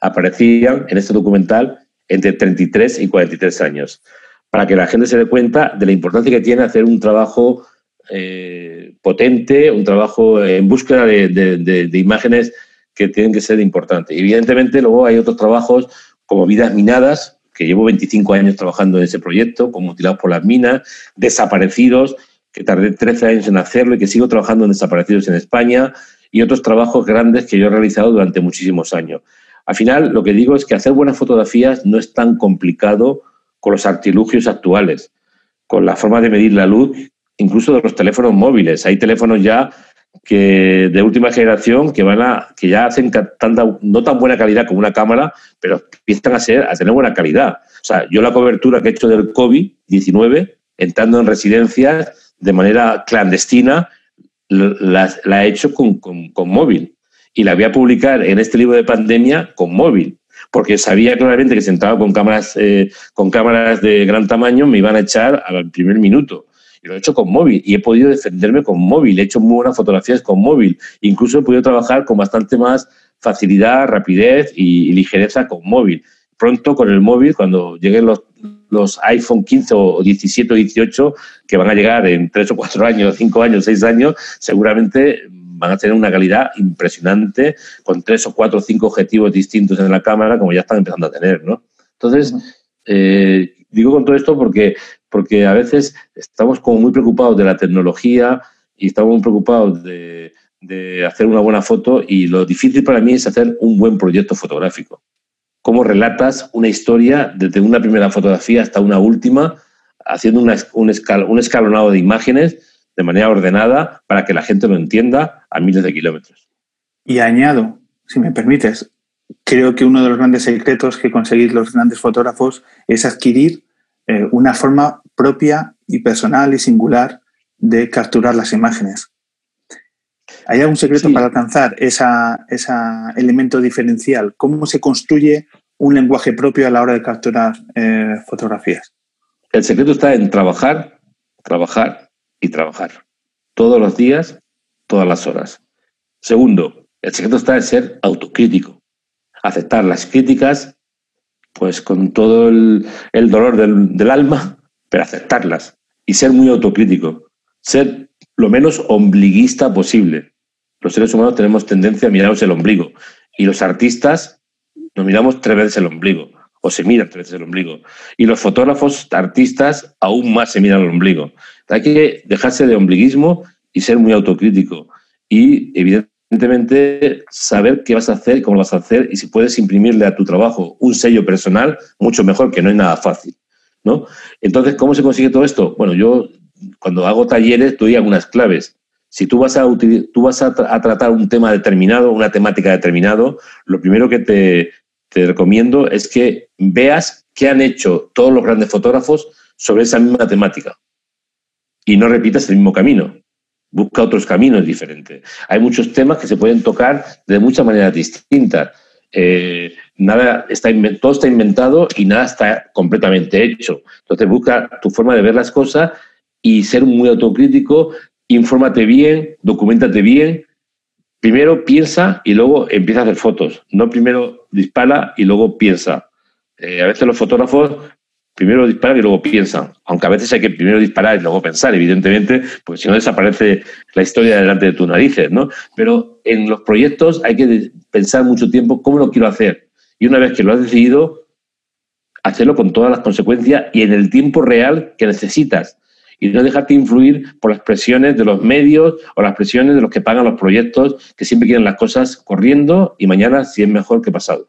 Speaker 3: aparecían en este documental entre 33 y 43 años, para que la gente se dé cuenta de la importancia que tiene hacer un trabajo eh, potente, un trabajo en búsqueda de, imágenes que tienen que ser importantes. Evidentemente, luego hay otros trabajos como Vidas Minadas, que llevo 25 años trabajando en ese proyecto, como Mutilados por las Minas, Desaparecidos, que tardé 13 años en hacerlo y que sigo trabajando en Desaparecidos en España, y otros trabajos grandes que yo he realizado durante muchísimos años. Al final, lo que digo es que hacer buenas fotografías no es tan complicado con los artilugios actuales, con la forma de medir la luz incluso de los teléfonos móviles. Hay teléfonos ya que de última generación que van a que ya hacen tanta, no tan buena calidad como una cámara, pero empiezan a ser a tener buena calidad. O sea, yo la cobertura que he hecho del COVID-19 entrando en residencias de manera clandestina la, he hecho con, móvil y la voy a publicar en este libro de pandemia con móvil porque sabía claramente que si entraba con cámaras eh, con cámaras de gran tamaño me iban a echar al primer minuto lo he hecho con móvil y he podido defenderme con móvil. He hecho muy buenas fotografías con móvil. Incluso he podido trabajar con bastante más facilidad, rapidez y, ligereza con móvil. Pronto con el móvil, cuando lleguen los, los iPhone 15 o 17 o 18, que van a llegar en 3 o 4 años, <laughs> 5 años, 6 años, seguramente van a tener una calidad impresionante con 3 o 4 o 5 objetivos distintos en la cámara, como ya están empezando a tener. ¿no? Entonces, eh, digo con todo esto porque porque a veces estamos como muy preocupados de la tecnología y estamos muy preocupados de, hacer una buena foto y lo difícil para mí es hacer un buen proyecto fotográfico. Cómo relatas una historia desde una primera fotografía hasta una última, haciendo un, escalonado de imágenes de manera ordenada para que la gente lo entienda a miles de kilómetros.
Speaker 1: Y añado, si me permites, creo que uno de los grandes secretos que conseguís los grandes fotógrafos es adquirir eh, una forma propia y personal y singular de capturar las imágenes. ¿Hay algún secreto para alcanzar ese elemento diferencial? ¿Cómo se construye un lenguaje propio a la hora de capturar eh, fotografías?
Speaker 3: El secreto está en trabajar, trabajar y trabajar. Todos los días, todas las horas. Segundo, el secreto está en ser autocrítico. Aceptar las críticas pues con todo el, dolor del, alma, pero aceptarlas y ser muy autocrítico, ser lo menos ombliguista posible. Los seres humanos tenemos tendencia a mirarnos el ombligo y los artistas nos miramos tres veces el ombligo o se miran tres veces el ombligo. Y los fotógrafos, artistas, aún más se miran el ombligo. Hay que dejarse de ombliguismo y ser muy autocrítico. Y evidentemente saber qué vas a hacer, cómo vas a hacer y si puedes imprimirle a tu trabajo un sello personal, mucho mejor, que no es nada fácil. ¿No? Entonces, ¿cómo se consigue todo esto? Bueno, yo cuando hago talleres doy algunas claves. Si tú vas a, tú vas a, tratar un tema determinado, una temática determinado, lo primero que te, te recomiendo es que veas qué han hecho todos los grandes fotógrafos sobre esa misma temática y no repitas el mismo camino busca otros caminos diferentes. Hay muchos temas que se pueden tocar de muchas maneras distintas Eh, nada está todo está inventado y nada está completamente hecho. Entonces busca tu forma de ver las cosas y ser muy autocrítico, infórmate bien, documentate bien. Primero piensa y luego empieza a hacer fotos. No primero dispara y luego piensa. Eh, a veces los fotógrafos primero disparan y luego piensan, aunque a veces hay que primero disparar y luego pensar, evidentemente, porque si no desaparece la historia delante de tus narices, ¿no? Pero en los proyectos hay que pensar mucho tiempo cómo lo quiero hacer. Y una vez que lo has decidido, hacerlo con todas las consecuencias y en el tiempo real que necesitas. Y no dejarte influir por las presiones de los medios o las presiones de los que pagan los proyectos, que siempre quieren las cosas corriendo y mañana si es mejor que pasado.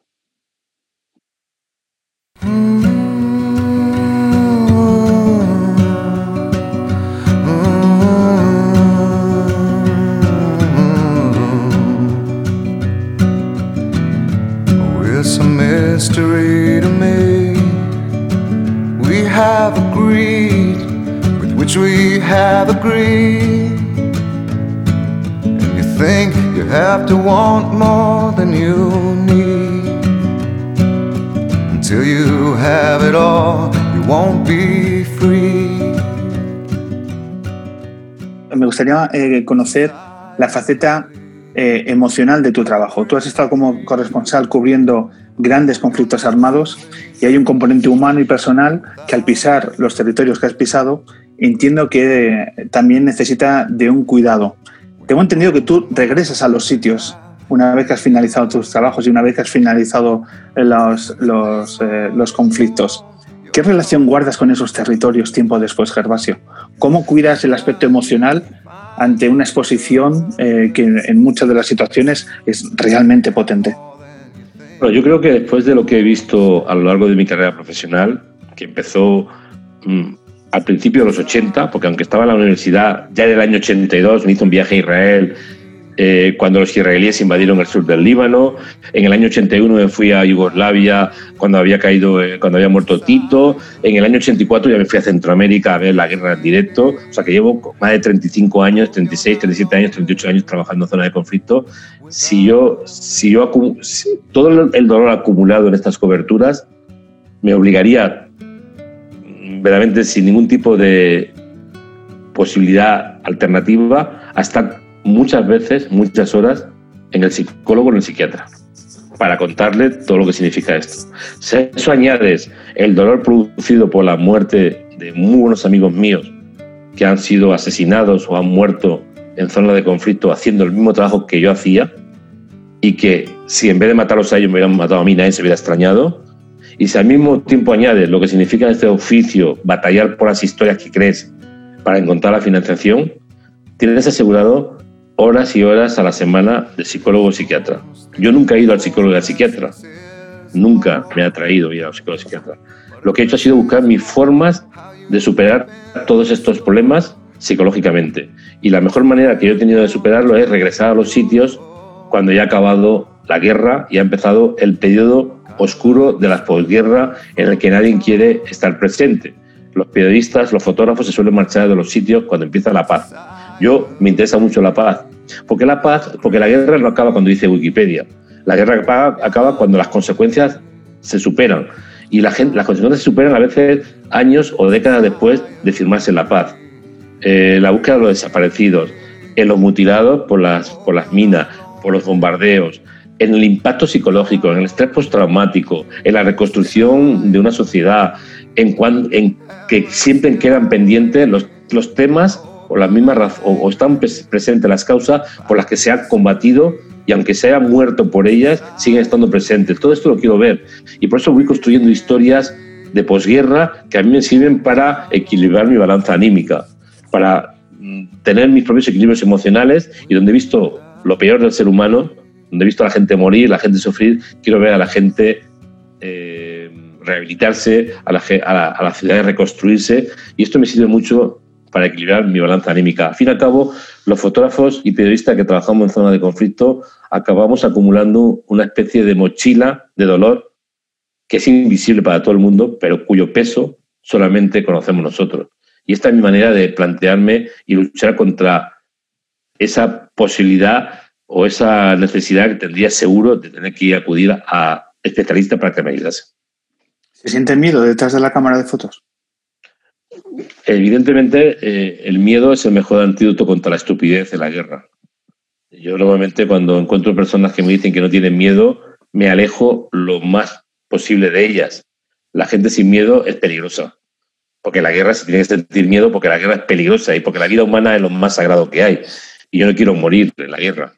Speaker 12: Mystery to me. We have agreed with which we have agreed. And you think you have to want more than you need. Until you have it all, you won't be free.
Speaker 1: Me gustaría eh, conocer la faceta eh, emocional de tu trabajo. Tú has estado como corresponsal cubriendo grandes conflictos armados y hay un componente humano y personal que al pisar los territorios que has pisado entiendo que eh, también necesita de un cuidado. Tengo entendido que tú regresas a los sitios una vez que has finalizado tus trabajos y una vez que has finalizado los, los, eh, los conflictos. ¿Qué relación guardas con esos territorios tiempo después, Gervasio? ¿Cómo cuidas el aspecto emocional ante una exposición eh, que en muchas de las situaciones es realmente potente?
Speaker 3: Bueno, yo creo que después de lo que he visto a lo largo de mi carrera profesional, que empezó mm, al principio de los 80, porque aunque estaba en la universidad, ya en el año 82 me hizo un viaje a Israel eh, cuando los israelíes invadieron el sur del Líbano. En el año 81 me fui a Yugoslavia cuando había caído, eh, cuando había muerto Tito. En el año 84 ya me fui a Centroamérica a ver la guerra en directo. O sea que llevo más de 35 años, 36, 37 años, 38 años trabajando en zona de conflicto. Si yo, si yo si todo el dolor acumulado en estas coberturas me obligaría mm, verdaderamente sin ningún tipo de posibilidad alternativa a estar muchas veces, muchas horas en el psicólogo o en el psiquiatra para contarle todo lo que significa esto. Si a eso añades el dolor producido por la muerte de muy buenos amigos míos que han sido asesinados o han muerto en zona de conflicto haciendo el mismo trabajo que yo hacía y que si en vez de matarlos a ellos me hubieran matado a mí nadie se hubiera extrañado y si al mismo tiempo añades lo que significa este oficio, batallar por las historias que crees para encontrar la financiación, tienes asegurado horas y horas a la semana de psicólogo o psiquiatra. Yo nunca he ido al psicólogo y al psiquiatra. Nunca me ha atraído ir al psicólogo o psiquiatra. Lo que he hecho ha sido buscar mis formas de superar todos estos problemas psicológicamente. Y la mejor manera que yo he tenido de superarlo es regresar a los sitios cuando ya ha acabado la guerra y ha empezado el periodo oscuro de la posguerra en el que nadie quiere estar presente. Los periodistas, los fotógrafos se suelen marchar de los sitios cuando empieza la paz. Yo me interesa mucho la paz. Porque la paz, porque la guerra no acaba cuando dice Wikipedia. La guerra acaba, cuando las consecuencias se superan. Y las consecuencias se superan a veces años o décadas después de firmarse la paz. Eh, la búsqueda de los desaparecidos, en los mutilados por las, por las minas, por los bombardeos, en el impacto psicológico, en el estrés postraumático, en la reconstrucción de una sociedad, en, cuan, en que siempre quedan pendientes los, los temas o las mismas o, o están pres- presentes las causas por las que se ha combatido y aunque se haya muerto por ellas, siguen estando presentes. Todo esto lo quiero ver y por eso voy construyendo historias de posguerra que a mí me sirven para equilibrar mi balanza anímica, para mm, tener mis propios equilibrios emocionales y donde he visto lo peor del ser humano, donde he visto a la gente morir, la gente sufrir, quiero ver a la gente eh, rehabilitarse, a la, a, la, a la ciudad reconstruirse y esto me sirve mucho para equilibrar mi balanza anímica. Al fin y al cabo, los fotógrafos y periodistas que trabajamos en zona de conflicto acabamos acumulando una especie de mochila de dolor que es invisible para todo el mundo, pero cuyo peso solamente conocemos nosotros. Y esta es mi manera de plantearme y luchar contra esa posibilidad o esa necesidad que tendría seguro de tener que acudir a especialistas para que me ayudase.
Speaker 1: ¿Se siente miedo detrás de la cámara de fotos?
Speaker 3: Evidentemente, eh, el miedo es el mejor antídoto contra la estupidez de la guerra. Yo normalmente cuando encuentro personas que me dicen que no tienen miedo, me alejo lo más posible de ellas. La gente sin miedo es peligrosa. Porque la guerra se tiene que sentir miedo porque la guerra es peligrosa y porque la vida humana es lo más sagrado que hay. Y yo no quiero morir en la guerra.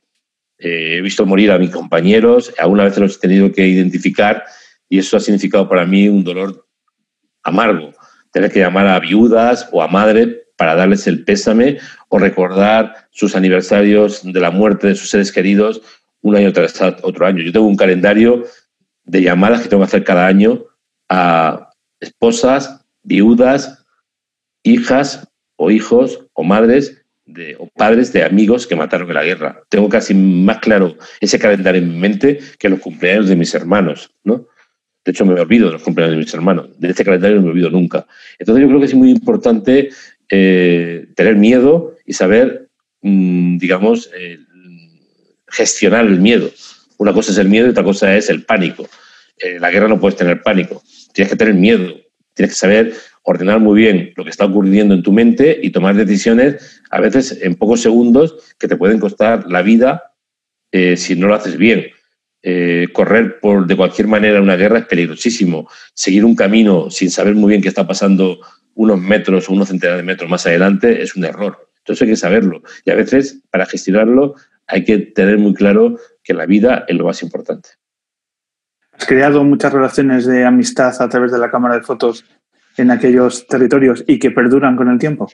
Speaker 3: Eh, he visto morir a mis compañeros, alguna vez los he tenido que identificar y eso ha significado para mí un dolor amargo. Tener que llamar a viudas o a madres para darles el pésame o recordar sus aniversarios de la muerte de sus seres queridos un año tras otro año. Yo tengo un calendario de llamadas que tengo que hacer cada año a esposas, viudas, hijas o hijos o madres de, o padres de amigos que mataron en la guerra. Tengo casi más claro ese calendario en mi mente que los cumpleaños de mis hermanos, ¿no? De hecho, me olvido de los cumpleaños de mis hermanos. De este calendario no me olvido nunca. Entonces, yo creo que es muy importante eh, tener miedo y saber, mm, digamos, eh, gestionar el miedo. Una cosa es el miedo y otra cosa es el pánico. En la guerra no puedes tener pánico. Tienes que tener miedo. Tienes que saber ordenar muy bien lo que está ocurriendo en tu mente y tomar decisiones, a veces en pocos segundos, que te pueden costar la vida eh, si no lo haces bien. Eh, correr por de cualquier manera una guerra es peligrosísimo. Seguir un camino sin saber muy bien qué está pasando unos metros o unos centenares de metros más adelante es un error. Entonces hay que saberlo. Y a veces, para gestionarlo, hay que tener muy claro que la vida es lo más importante.
Speaker 1: Has creado muchas relaciones de amistad a través de la cámara de fotos en aquellos territorios y que perduran con el tiempo?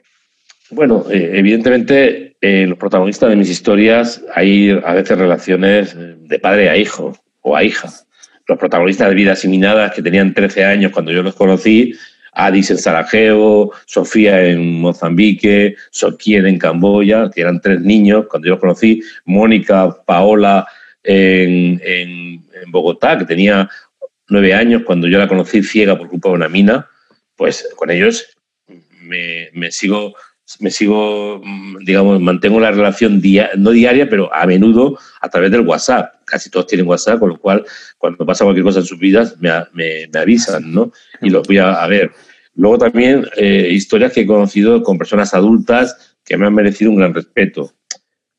Speaker 3: Bueno, eh, evidentemente eh, los protagonistas de mis historias hay a veces relaciones de padre a hijo o a hija. Los protagonistas de Vidas Minadas que tenían 13 años cuando yo los conocí, Adis en Sarajevo, Sofía en Mozambique, Sokien en Camboya, que eran tres niños cuando yo los conocí, Mónica, Paola en Bogotá, que tenía nueve años cuando yo la conocí ciega por culpa de una mina pues con ellos me, sigo, me sigo, digamos, mantengo la relación no diaria, pero a menudo a través del WhatsApp. Casi todos tienen WhatsApp, con lo cual cuando pasa cualquier cosa en sus vidas me, me, avisan, ¿no? Y los voy a, ver. Luego también eh, historias que he conocido con personas adultas que me han merecido un gran respeto.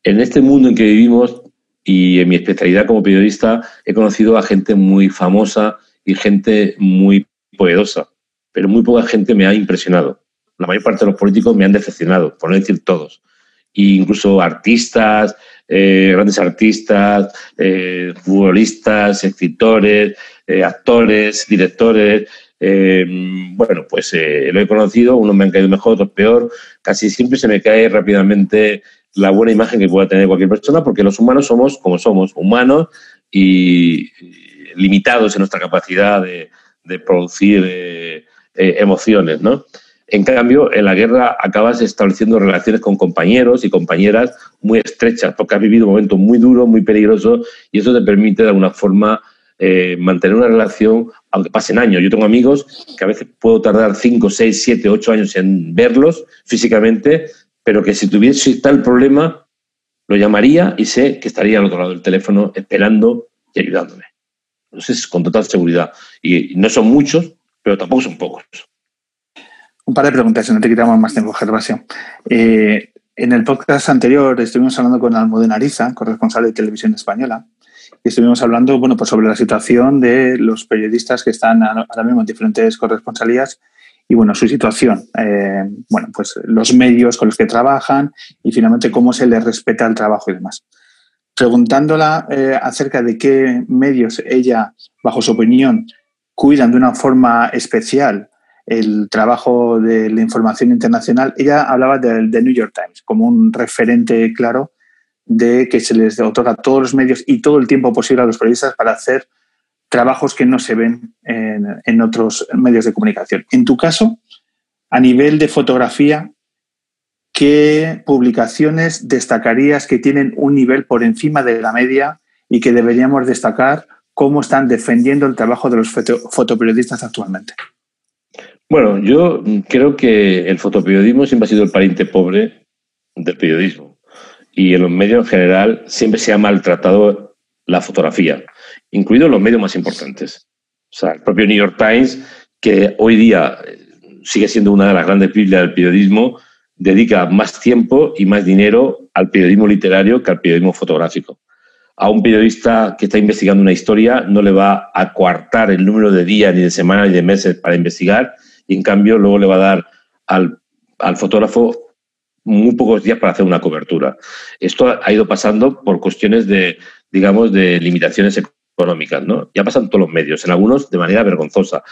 Speaker 3: En este mundo en que vivimos y en mi especialidad como periodista he conocido a gente muy famosa y gente muy poderosa pero muy poca gente me ha impresionado. La mayor parte de los políticos me han decepcionado, por no decir todos. E incluso artistas, eh, grandes artistas, eh, futbolistas, escritores, eh, actores, directores. bueno, pues lo he conocido, unos me han caído mejor, otros peor. Casi siempre se me cae rápidamente la buena imagen que pueda tener cualquier persona, porque los humanos somos como somos, humanos y limitados en nuestra capacidad de, producir emociones, ¿no? En cambio, en la guerra acabas estableciendo relaciones con compañeros y compañeras muy estrechas, porque has vivido momentos muy duros, muy peligrosos, y eso te permite de alguna forma eh, mantener una relación, aunque pasen años. Yo tengo amigos que a veces puedo tardar 5, 6, 7, 8 años en verlos físicamente, pero que si tuviese tal problema, lo llamaría y sé que estaría al otro lado del teléfono esperando y ayudándome. Entonces, con total seguridad. Y no son muchos, pero tampoco son pocos.
Speaker 1: Un par de preguntas, si no te quitamos más tiempo, Gervasio. Eh, en el podcast anterior estuvimos hablando con Almudena Ariza, corresponsal de Televisión Española, y estuvimos hablando bueno, pues sobre la situación de los periodistas que están ahora mismo en diferentes corresponsalías y bueno, su situación, eh, bueno, pues los medios con los que trabajan y finalmente cómo se les respeta el trabajo y demás. Preguntándola eh, acerca de qué medios ella, bajo su opinión, cuidan de una forma especial el trabajo de la información internacional, ella hablaba del The New York Times como un referente claro de que se les otorga todos los medios y todo el tiempo posible a los periodistas para hacer trabajos que no se ven en, en otros medios de comunicación. En tu caso, a nivel de fotografía, ¿qué publicaciones destacarías que tienen un nivel por encima de la media y que deberíamos destacar cómo están defendiendo el trabajo de los fotoperiodistas actualmente.
Speaker 3: Bueno, yo creo que el fotoperiodismo siempre ha sido el pariente pobre del periodismo. y en los medios en general siempre se ha maltratado la fotografía, incluidos los medios más importantes. O sea, el propio New York Times, que hoy día eh, sigue siendo una de las grandes Biblias del periodismo, dedica más tiempo y más dinero al periodismo literario que al periodismo fotográfico. A un periodista que está investigando una historia no le va a coartar el número de días, ni de semanas, ni de meses para investigar, en cambio luego le va a dar al, al fotógrafo muy pocos días para hacer una cobertura. Esto ha ido pasando por cuestiones de, digamos, de limitaciones económicas, ¿no? Ya pasan todos los medios, en algunos de manera vergonzosa.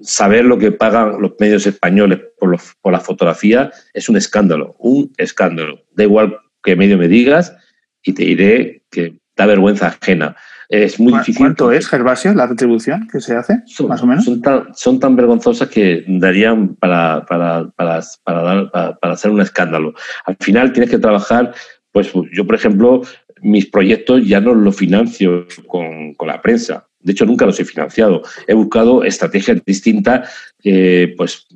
Speaker 3: Saber lo que pagan los medios españoles por, por la fotografía es un escándalo, un escándalo. Da igual qué medio me digas y te diré que da vergüenza ajena. Es muy difícil.
Speaker 1: ¿Cuánto es, Gervasio, la retribución que se hace,
Speaker 3: son,
Speaker 1: más o menos?
Speaker 3: Son tan, son tan vergonzosas que darían para, para, para, para, dar, para, hacer un escándalo. Al final tienes que trabajar, pues yo, por ejemplo, mis proyectos ya no los financio con, con la prensa. De hecho, nunca los he financiado. He buscado estrategias distintas, eh, pues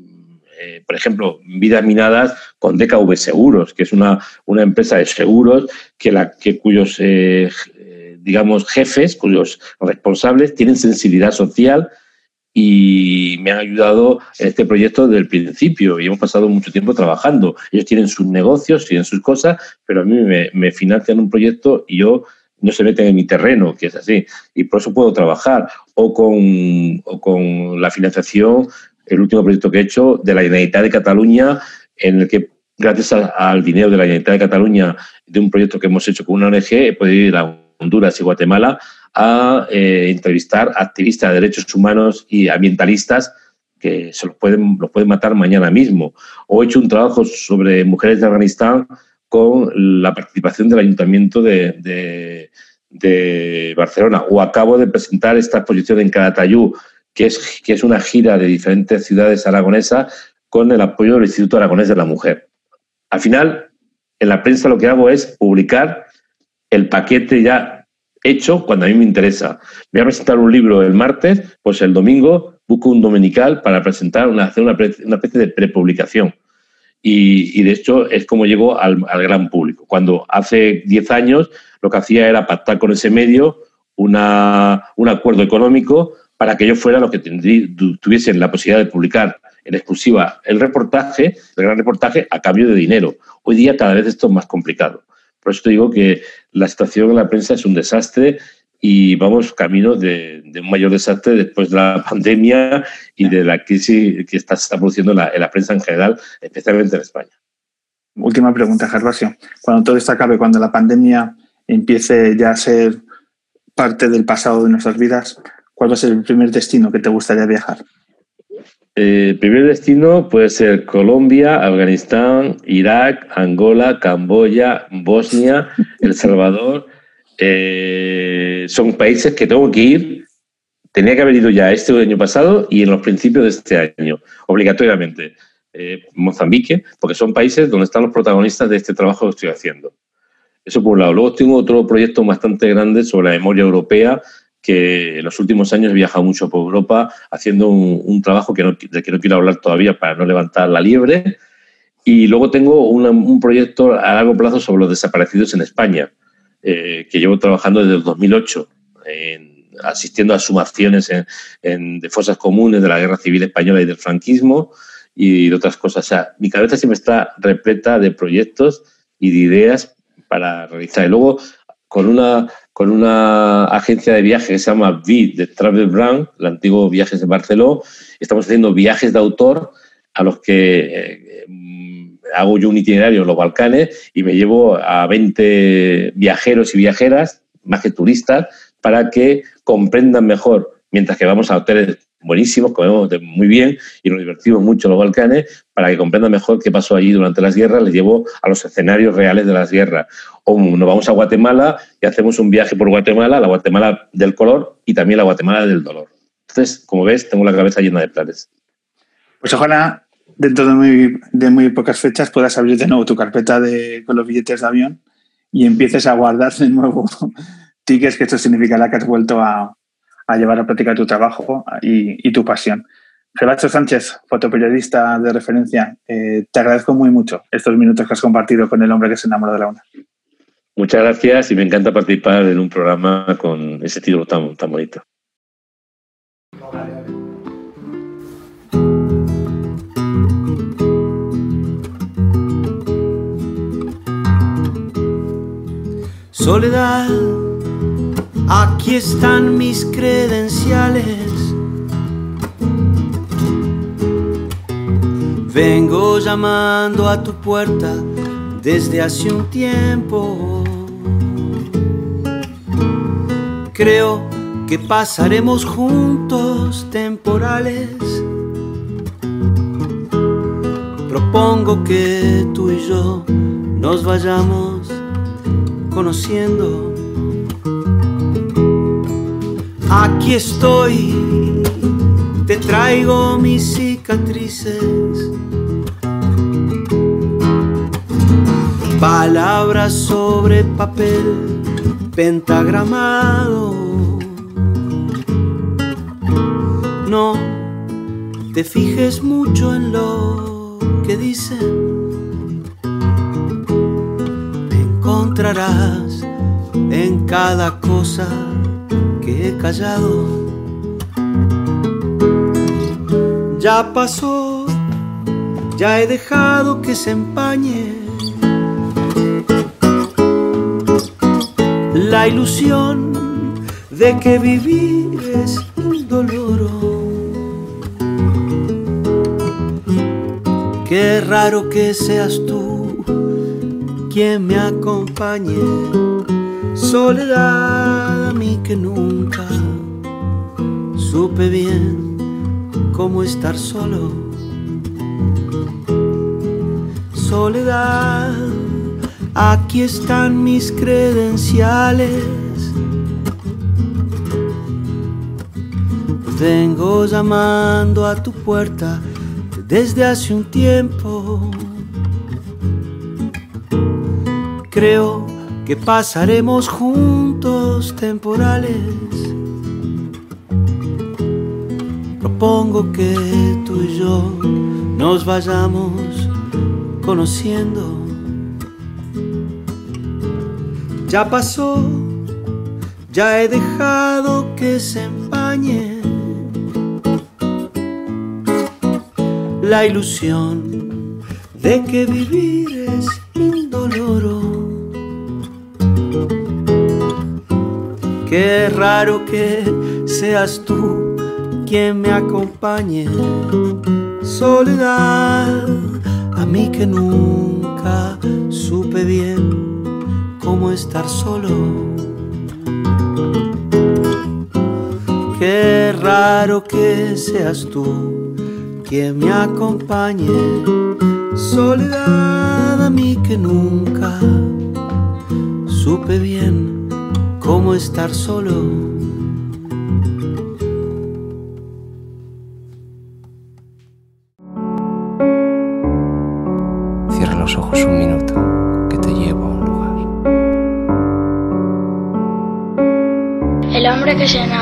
Speaker 3: eh, por ejemplo, Vidas Minadas con DKV Seguros, que es una, una empresa de seguros que la, que, cuyos, eh, digamos, jefes, cuyos responsables tienen sensibilidad social y me han ayudado en este proyecto desde el principio. Y hemos pasado mucho tiempo trabajando. Ellos tienen sus negocios, tienen sus cosas, pero a mí me, financian un proyecto y yo no se meten en mi terreno, que es así, y por eso puedo trabajar, o con, o con la financiación el último proyecto que he hecho de la Generalitat de Cataluña, en el que, gracias a, al dinero de la Generalitat de Cataluña, de un proyecto que hemos hecho con una ONG, he podido ir a Honduras y Guatemala a eh, entrevistar activistas de derechos humanos y ambientalistas que se los pueden, los pueden matar mañana mismo. O he hecho un trabajo sobre mujeres de Afganistán con la participación del Ayuntamiento de, Barcelona. O acabo de presentar esta exposición en Calatayud, que es, que es una gira de diferentes ciudades aragonesas con el apoyo del Instituto Aragonés de la Mujer. Al final, en la prensa lo que hago es publicar el paquete ya hecho cuando a mí me interesa. Voy a presentar un libro el martes, pues el domingo busco un dominical para presentar, una, hacer una, una especie de prepublicación. Y, y, de hecho es como llegó al, al, gran público. Cuando hace 10 años lo que hacía era pactar con ese medio una, un acuerdo económico para que ellos fueran los que tuviesen la posibilidad de publicar en exclusiva el reportaje, el gran reportaje, a cambio de dinero. Hoy día cada vez esto es más complicado. Por eso te digo que la situación en la prensa es un desastre y vamos camino de, un mayor desastre después de la <laughs> pandemia y de la crisis que está, está produciendo en la, en la prensa en general, especialmente en España.
Speaker 1: Última pregunta, Gervasio. Cuando todo esto acabe, cuando la pandemia empiece ya a ser parte del pasado de nuestras vidas, ¿cuál va a ser el primer destino que te gustaría viajar?
Speaker 3: El eh, primer destino puede ser Colombia, Afganistán, Irak, Angola, Camboya, Bosnia, <laughs> El Salvador. Eh, son países que tengo que ir. Tenía que haber ido ya este año pasado y en los principios de este año, obligatoriamente. Eh, Mozambique, porque son países donde están los protagonistas de este trabajo que estoy haciendo. Eso por un lado. Luego tengo otro proyecto bastante grande sobre la memoria europea, que en los últimos años he viajado mucho por Europa haciendo un, un trabajo que no, del que no quiero hablar todavía para no levantar la liebre. Y luego tengo una, un proyecto a largo plazo sobre los desaparecidos en España, eh, que llevo trabajando desde el 2008, en, asistiendo a sumaciones en, en, de fosas comunes de la Guerra Civil Española y del franquismo y de otras cosas. O sea, mi cabeza siempre está repleta de proyectos y de ideas para realizar. Y luego, con una, con una agencia de viajes que se llama VID, de Travel Brand, el antiguo Viajes de Barcelona, estamos haciendo viajes de autor a los que eh, hago yo un itinerario en los Balcanes y me llevo a 20 viajeros y viajeras, más que turistas, para que comprendan mejor, mientras que vamos a hoteles buenísimos, comemos muy bien y nos divertimos mucho en los Balcanes, para que comprendan mejor qué pasó allí durante las guerras, les llevo a los escenarios reales de las guerras. O nos vamos a Guatemala y hacemos un viaje por Guatemala, la Guatemala del color y también la Guatemala del dolor. Entonces, como ves, tengo la cabeza llena de planes.
Speaker 1: Pues ojalá dentro de muy, de muy pocas fechas puedas abrir de nuevo tu carpeta de, con los billetes de avión y empieces a guardar de nuevo <laughs> tickets, que esto significará que has vuelto a, a llevar a práctica tu trabajo y, y tu pasión. Gerardo Sánchez, fotoperiodista de referencia, eh, te agradezco muy mucho estos minutos que has compartido con el hombre que se enamoró de la una.
Speaker 3: Muchas gracias y me encanta participar en un programa con ese título tan, tan bonito.
Speaker 13: Soledad, aquí están mis credenciales. Vengo llamando a tu puerta desde hace un tiempo. Creo que pasaremos juntos temporales. Propongo que tú y yo nos vayamos conociendo. Aquí estoy, te traigo mis cicatrices. Palabras sobre papel pentagramado. No te fijes mucho en lo que dicen. Me encontrarás en cada cosa que he callado. Ya pasó, ya he dejado que se empañe la ilusión de que vivir es un dolor. Qué raro que seas tú quien me acompañe, soledad a mí que nunca supe bien cómo estar solo. Soledad Aquí están mis credenciales. Vengo llamando a tu puerta desde hace un tiempo. Creo que pasaremos juntos temporales. Propongo que tú y yo nos vayamos conociendo. Ya pasó, ya he dejado que se empañe la ilusión de que vivir es indoloro. Qué raro que seas tú quien me acompañe, soledad, a mí que nunca supe bien cómo estar solo. Qué raro que seas tú quien me acompañe, soledad a mí que nunca supe bien cómo estar solo.
Speaker 14: Cierra los ojos un minuto, que te llevo a un lugar.
Speaker 15: El hombre que se enamoró